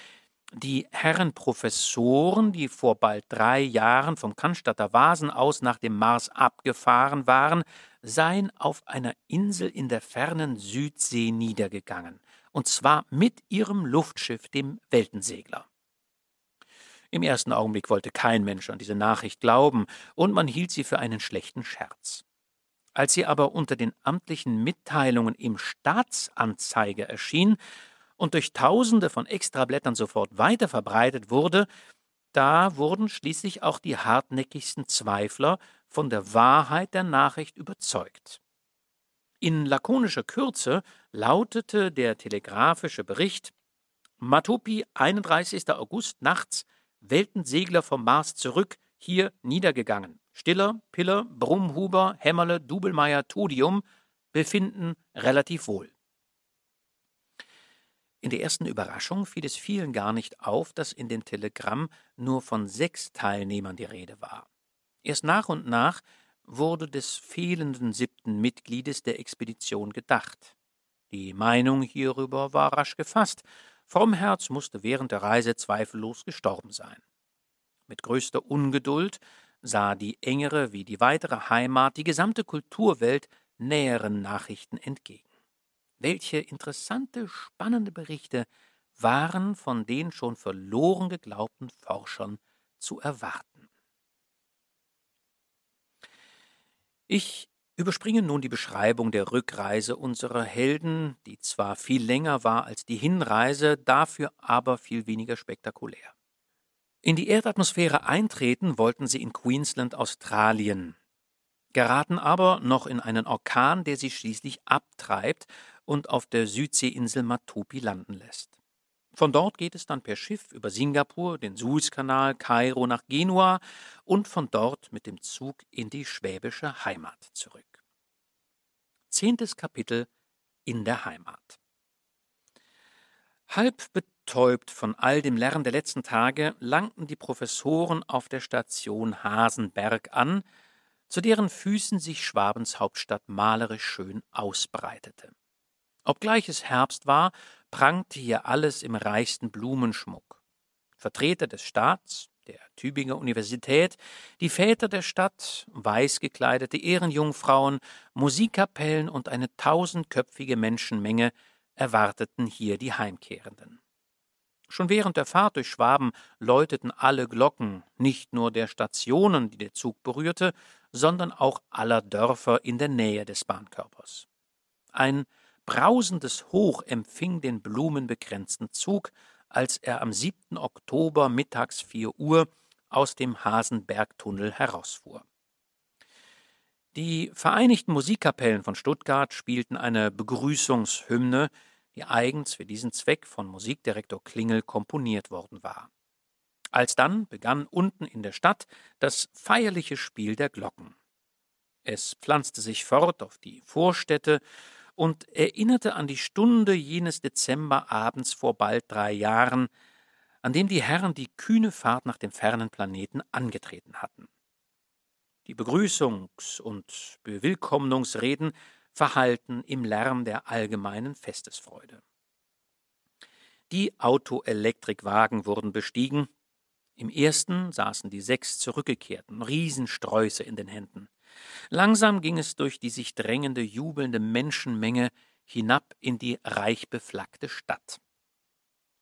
die Herren Professoren, die vor bald drei Jahren vom Cannstatter Vasen aus nach dem Mars abgefahren waren, seien auf einer Insel in der fernen Südsee niedergegangen, und zwar mit ihrem Luftschiff, dem Weltensegler. Im ersten Augenblick wollte kein Mensch an diese Nachricht glauben, und man hielt sie für einen schlechten Scherz. Als sie aber unter den amtlichen Mitteilungen im Staatsanzeiger erschien und durch Tausende von Extrablättern sofort weiterverbreitet wurde, da wurden schließlich auch die hartnäckigsten Zweifler von der Wahrheit der Nachricht überzeugt. In lakonischer Kürze lautete der telegrafische Bericht Matopi, 31. August nachts, Weltensegler vom Mars zurück, hier niedergegangen. Stiller, Piller, Brumhuber, Hämmerle, Dubelmeier, Todium befinden relativ wohl. In der ersten Überraschung fiel es vielen gar nicht auf, dass in dem Telegramm nur von sechs Teilnehmern die Rede war. Erst nach und nach wurde des fehlenden siebten Mitgliedes der Expedition gedacht. Die Meinung hierüber war rasch gefasst. Frommherz musste während der Reise zweifellos gestorben sein. Mit größter Ungeduld sah die engere wie die weitere Heimat, die gesamte Kulturwelt näheren Nachrichten entgegen. Welche interessante, spannende Berichte waren von den schon verloren geglaubten Forschern zu erwarten. Ich überspringe nun die Beschreibung der Rückreise unserer Helden, die zwar viel länger war als die Hinreise, dafür aber viel weniger spektakulär. In die Erdatmosphäre eintreten wollten sie in Queensland, Australien, geraten aber noch in einen Orkan, der sie schließlich abtreibt und auf der Südseeinsel Matupi landen lässt. Von dort geht es dann per Schiff über Singapur, den Suezkanal, Kairo nach Genua und von dort mit dem Zug in die schwäbische Heimat zurück. Zehntes Kapitel in der Heimat. Halb Betäubt von all dem Lärm der letzten Tage langten die Professoren auf der Station Hasenberg an, zu deren Füßen sich Schwabens Hauptstadt malerisch schön ausbreitete. Obgleich es Herbst war, prangte hier alles im reichsten Blumenschmuck. Vertreter des Staats, der Tübinger Universität, die Väter der Stadt, weiß gekleidete Ehrenjungfrauen, Musikkapellen und eine tausendköpfige Menschenmenge erwarteten hier die Heimkehrenden. Schon während der Fahrt durch Schwaben läuteten alle Glocken, nicht nur der Stationen, die der Zug berührte, sondern auch aller Dörfer in der Nähe des Bahnkörpers. Ein brausendes Hoch empfing den blumenbekränzten Zug, als er am 7. Oktober mittags 4 Uhr aus dem Hasenbergtunnel herausfuhr. Die Vereinigten Musikkapellen von Stuttgart spielten eine Begrüßungshymne, die eigens für diesen Zweck von Musikdirektor Klingel komponiert worden war. Alsdann begann unten in der Stadt das feierliche Spiel der Glocken. Es pflanzte sich fort auf die Vorstädte und erinnerte an die Stunde jenes Dezemberabends vor bald drei Jahren, an dem die Herren die kühne Fahrt nach dem fernen Planeten angetreten hatten. Die Begrüßungs- und Bewillkommnungsreden verhallten im Lärm der allgemeinen Festesfreude. Die Autoelektrikwagen wurden bestiegen. Im ersten saßen die sechs Zurückgekehrten, Riesensträuße in den Händen. Langsam ging es durch die sich drängende, jubelnde Menschenmenge hinab in die reich beflaggte Stadt.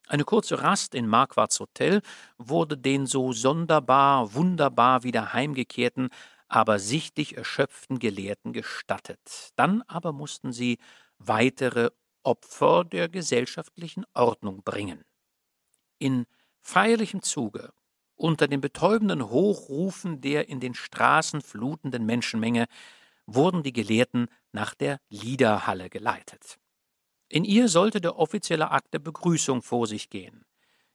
Eine kurze Rast in Marquards Hotel wurde den so sonderbar, wunderbar wieder heimgekehrten, aber sichtlich erschöpften Gelehrten gestattet. Dann aber mussten sie weitere Opfer der gesellschaftlichen Ordnung bringen. In feierlichem Zuge unter den betäubenden Hochrufen der in den Straßen flutenden Menschenmenge wurden die Gelehrten nach der Liederhalle geleitet. In ihr sollte der offizielle Akt der Begrüßung vor sich gehen.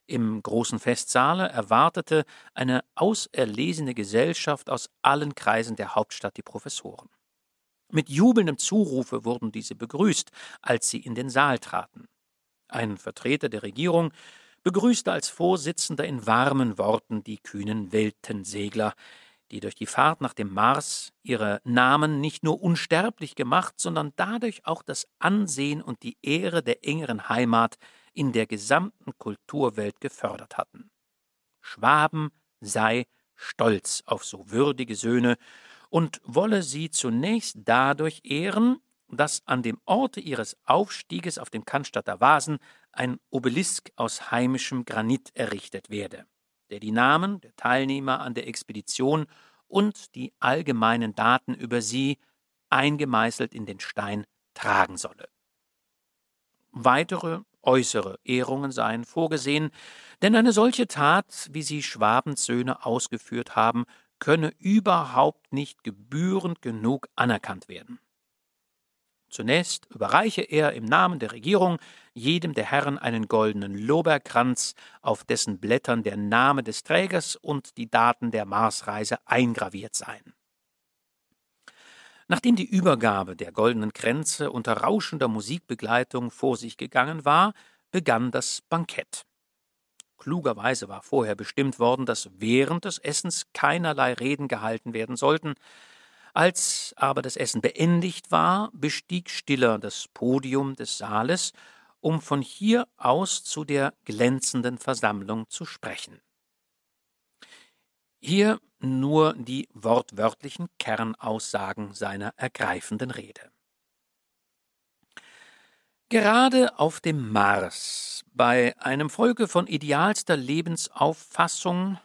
Im großen Festsaale erwartete eine auserlesene Gesellschaft aus allen Kreisen der Hauptstadt die Professoren. Mit jubelndem Zurufe wurden diese begrüßt, als sie in den Saal traten. Ein Vertreter der Regierung begrüßte als Vorsitzender in warmen Worten die kühnen Weltensegler, die durch die Fahrt nach dem Mars ihre Namen nicht nur unsterblich gemacht, sondern dadurch auch das Ansehen und die Ehre der engeren Heimat in der gesamten Kulturwelt gefördert hatten. Schwaben sei stolz auf so würdige Söhne und wolle sie zunächst dadurch ehren, dass an dem Orte ihres Aufstieges auf dem Cannstatter Vasen ein Obelisk aus heimischem Granit errichtet werde, der die Namen der Teilnehmer an der Expedition und die allgemeinen Daten über sie eingemeißelt in den Stein tragen solle. Weitere äußere Ehrungen seien vorgesehen, denn eine solche Tat, wie sie Schwabens Söhne ausgeführt haben, könne überhaupt nicht gebührend genug anerkannt werden. Zunächst überreiche er im Namen der Regierung jedem der Herren einen goldenen Lorbeerkranz, auf dessen Blättern der Name des Trägers und die Daten der Marsreise eingraviert seien. Nachdem die Übergabe der goldenen Kränze unter rauschender Musikbegleitung vor sich gegangen war, begann das Bankett. Klugerweise war vorher bestimmt worden, dass während des Essens keinerlei Reden gehalten werden sollten, als aber das Essen beendigt war, bestieg Stiller das Podium des Saales, um von hier aus zu der glänzenden Versammlung zu sprechen. Hier nur die wortwörtlichen Kernaussagen seiner ergreifenden Rede. Gerade auf dem Mars, bei einem Volke von idealster Lebensauffassung,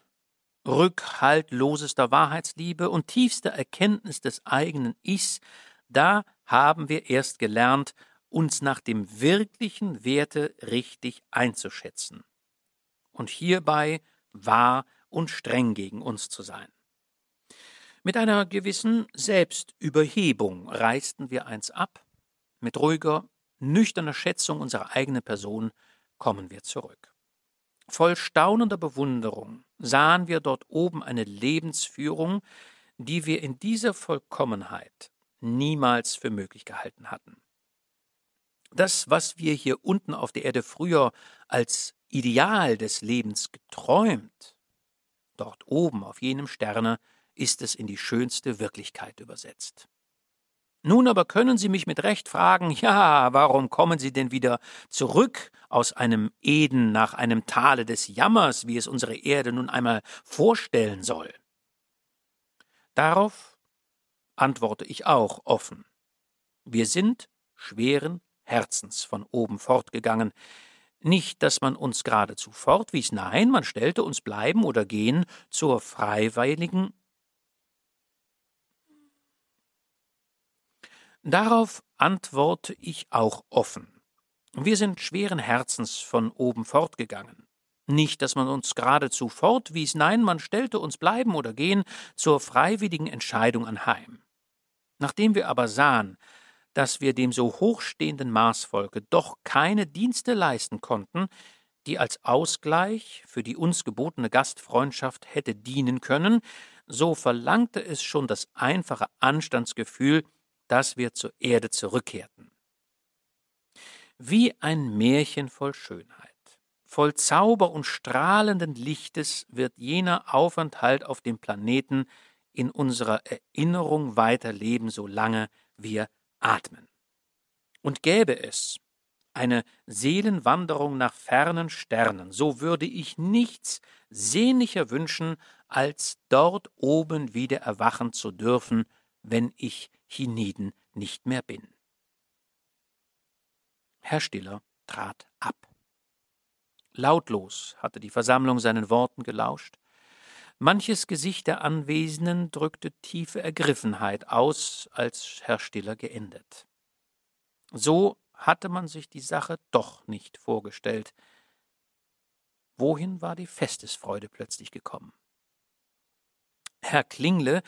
rückhaltlosester Wahrheitsliebe und tiefster Erkenntnis des eigenen Ichs, da haben wir erst gelernt, uns nach dem wirklichen Werte richtig einzuschätzen und hierbei wahr und streng gegen uns zu sein. Mit einer gewissen Selbstüberhebung reißten wir eins ab, mit ruhiger, nüchterner Schätzung unserer eigenen Person kommen wir zurück. Voll staunender Bewunderung sahen wir dort oben eine Lebensführung, die wir in dieser Vollkommenheit niemals für möglich gehalten hatten. Das, was wir hier unten auf der Erde früher als Ideal des Lebens geträumt, dort oben auf jenem Sterne ist es in die schönste Wirklichkeit übersetzt. Nun aber können Sie mich mit Recht fragen, ja, warum kommen Sie denn wieder zurück aus einem Eden nach einem Tale des Jammers, wie es unsere Erde nun einmal vorstellen soll? Darauf antworte ich auch offen. Wir sind schweren Herzens von oben fortgegangen. Nicht, dass man uns geradezu fortwies, nein, man stellte uns bleiben oder gehen zur freiwilligen Darauf antworte ich auch offen. Wir sind schweren Herzens von oben fortgegangen. Nicht, dass man uns geradezu fortwies, nein, man stellte uns bleiben oder gehen zur freiwilligen Entscheidung anheim. Nachdem wir aber sahen, dass wir dem so hochstehenden Marsvolke doch keine Dienste leisten konnten, die als Ausgleich für die uns gebotene Gastfreundschaft hätte dienen können, so verlangte es schon das einfache Anstandsgefühl, dass wir zur Erde zurückkehrten. Wie ein Märchen voll Schönheit, voll Zauber und strahlenden Lichtes wird jener Aufenthalt auf dem Planeten in unserer Erinnerung weiterleben, solange wir atmen. Und gäbe es eine Seelenwanderung nach fernen Sternen, so würde ich nichts sehnlicher wünschen, als dort oben wieder erwachen zu dürfen, wenn ich hienieden nicht mehr bin. Herr Stiller trat ab. Lautlos hatte die Versammlung seinen Worten gelauscht. Manches Gesicht der Anwesenden drückte tiefe Ergriffenheit aus, als Herr Stiller geendet. So hatte man sich die Sache doch nicht vorgestellt. Wohin war die Festesfreude plötzlich gekommen? Herr Klingle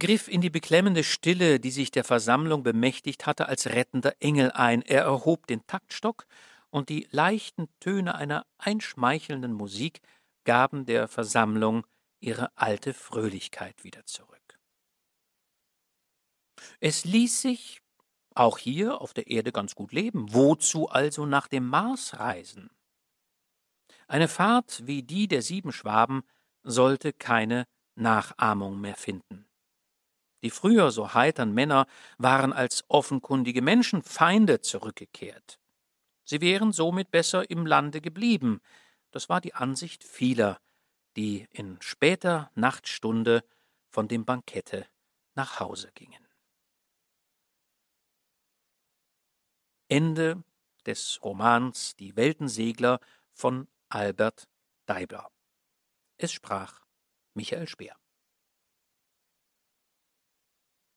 griff in die beklemmende Stille, die sich der Versammlung bemächtigt hatte, als rettender Engel ein. Er erhob den Taktstock, und die leichten Töne einer einschmeichelnden Musik gaben der Versammlung ihre alte Fröhlichkeit wieder zurück. Es ließ sich auch hier auf der Erde ganz gut leben. Wozu also nach dem Mars reisen? Eine Fahrt wie die der sieben Schwaben sollte keine Nachahmung mehr finden. Die früher so heitern Männer waren als offenkundige Menschenfeinde zurückgekehrt. Sie wären somit besser im Lande geblieben. Das war die Ansicht vieler, die in später Nachtstunde von dem Bankette nach Hause gingen. Ende des Romans Die Weltensegler von Albert Deibler. Es sprach Michael Speer.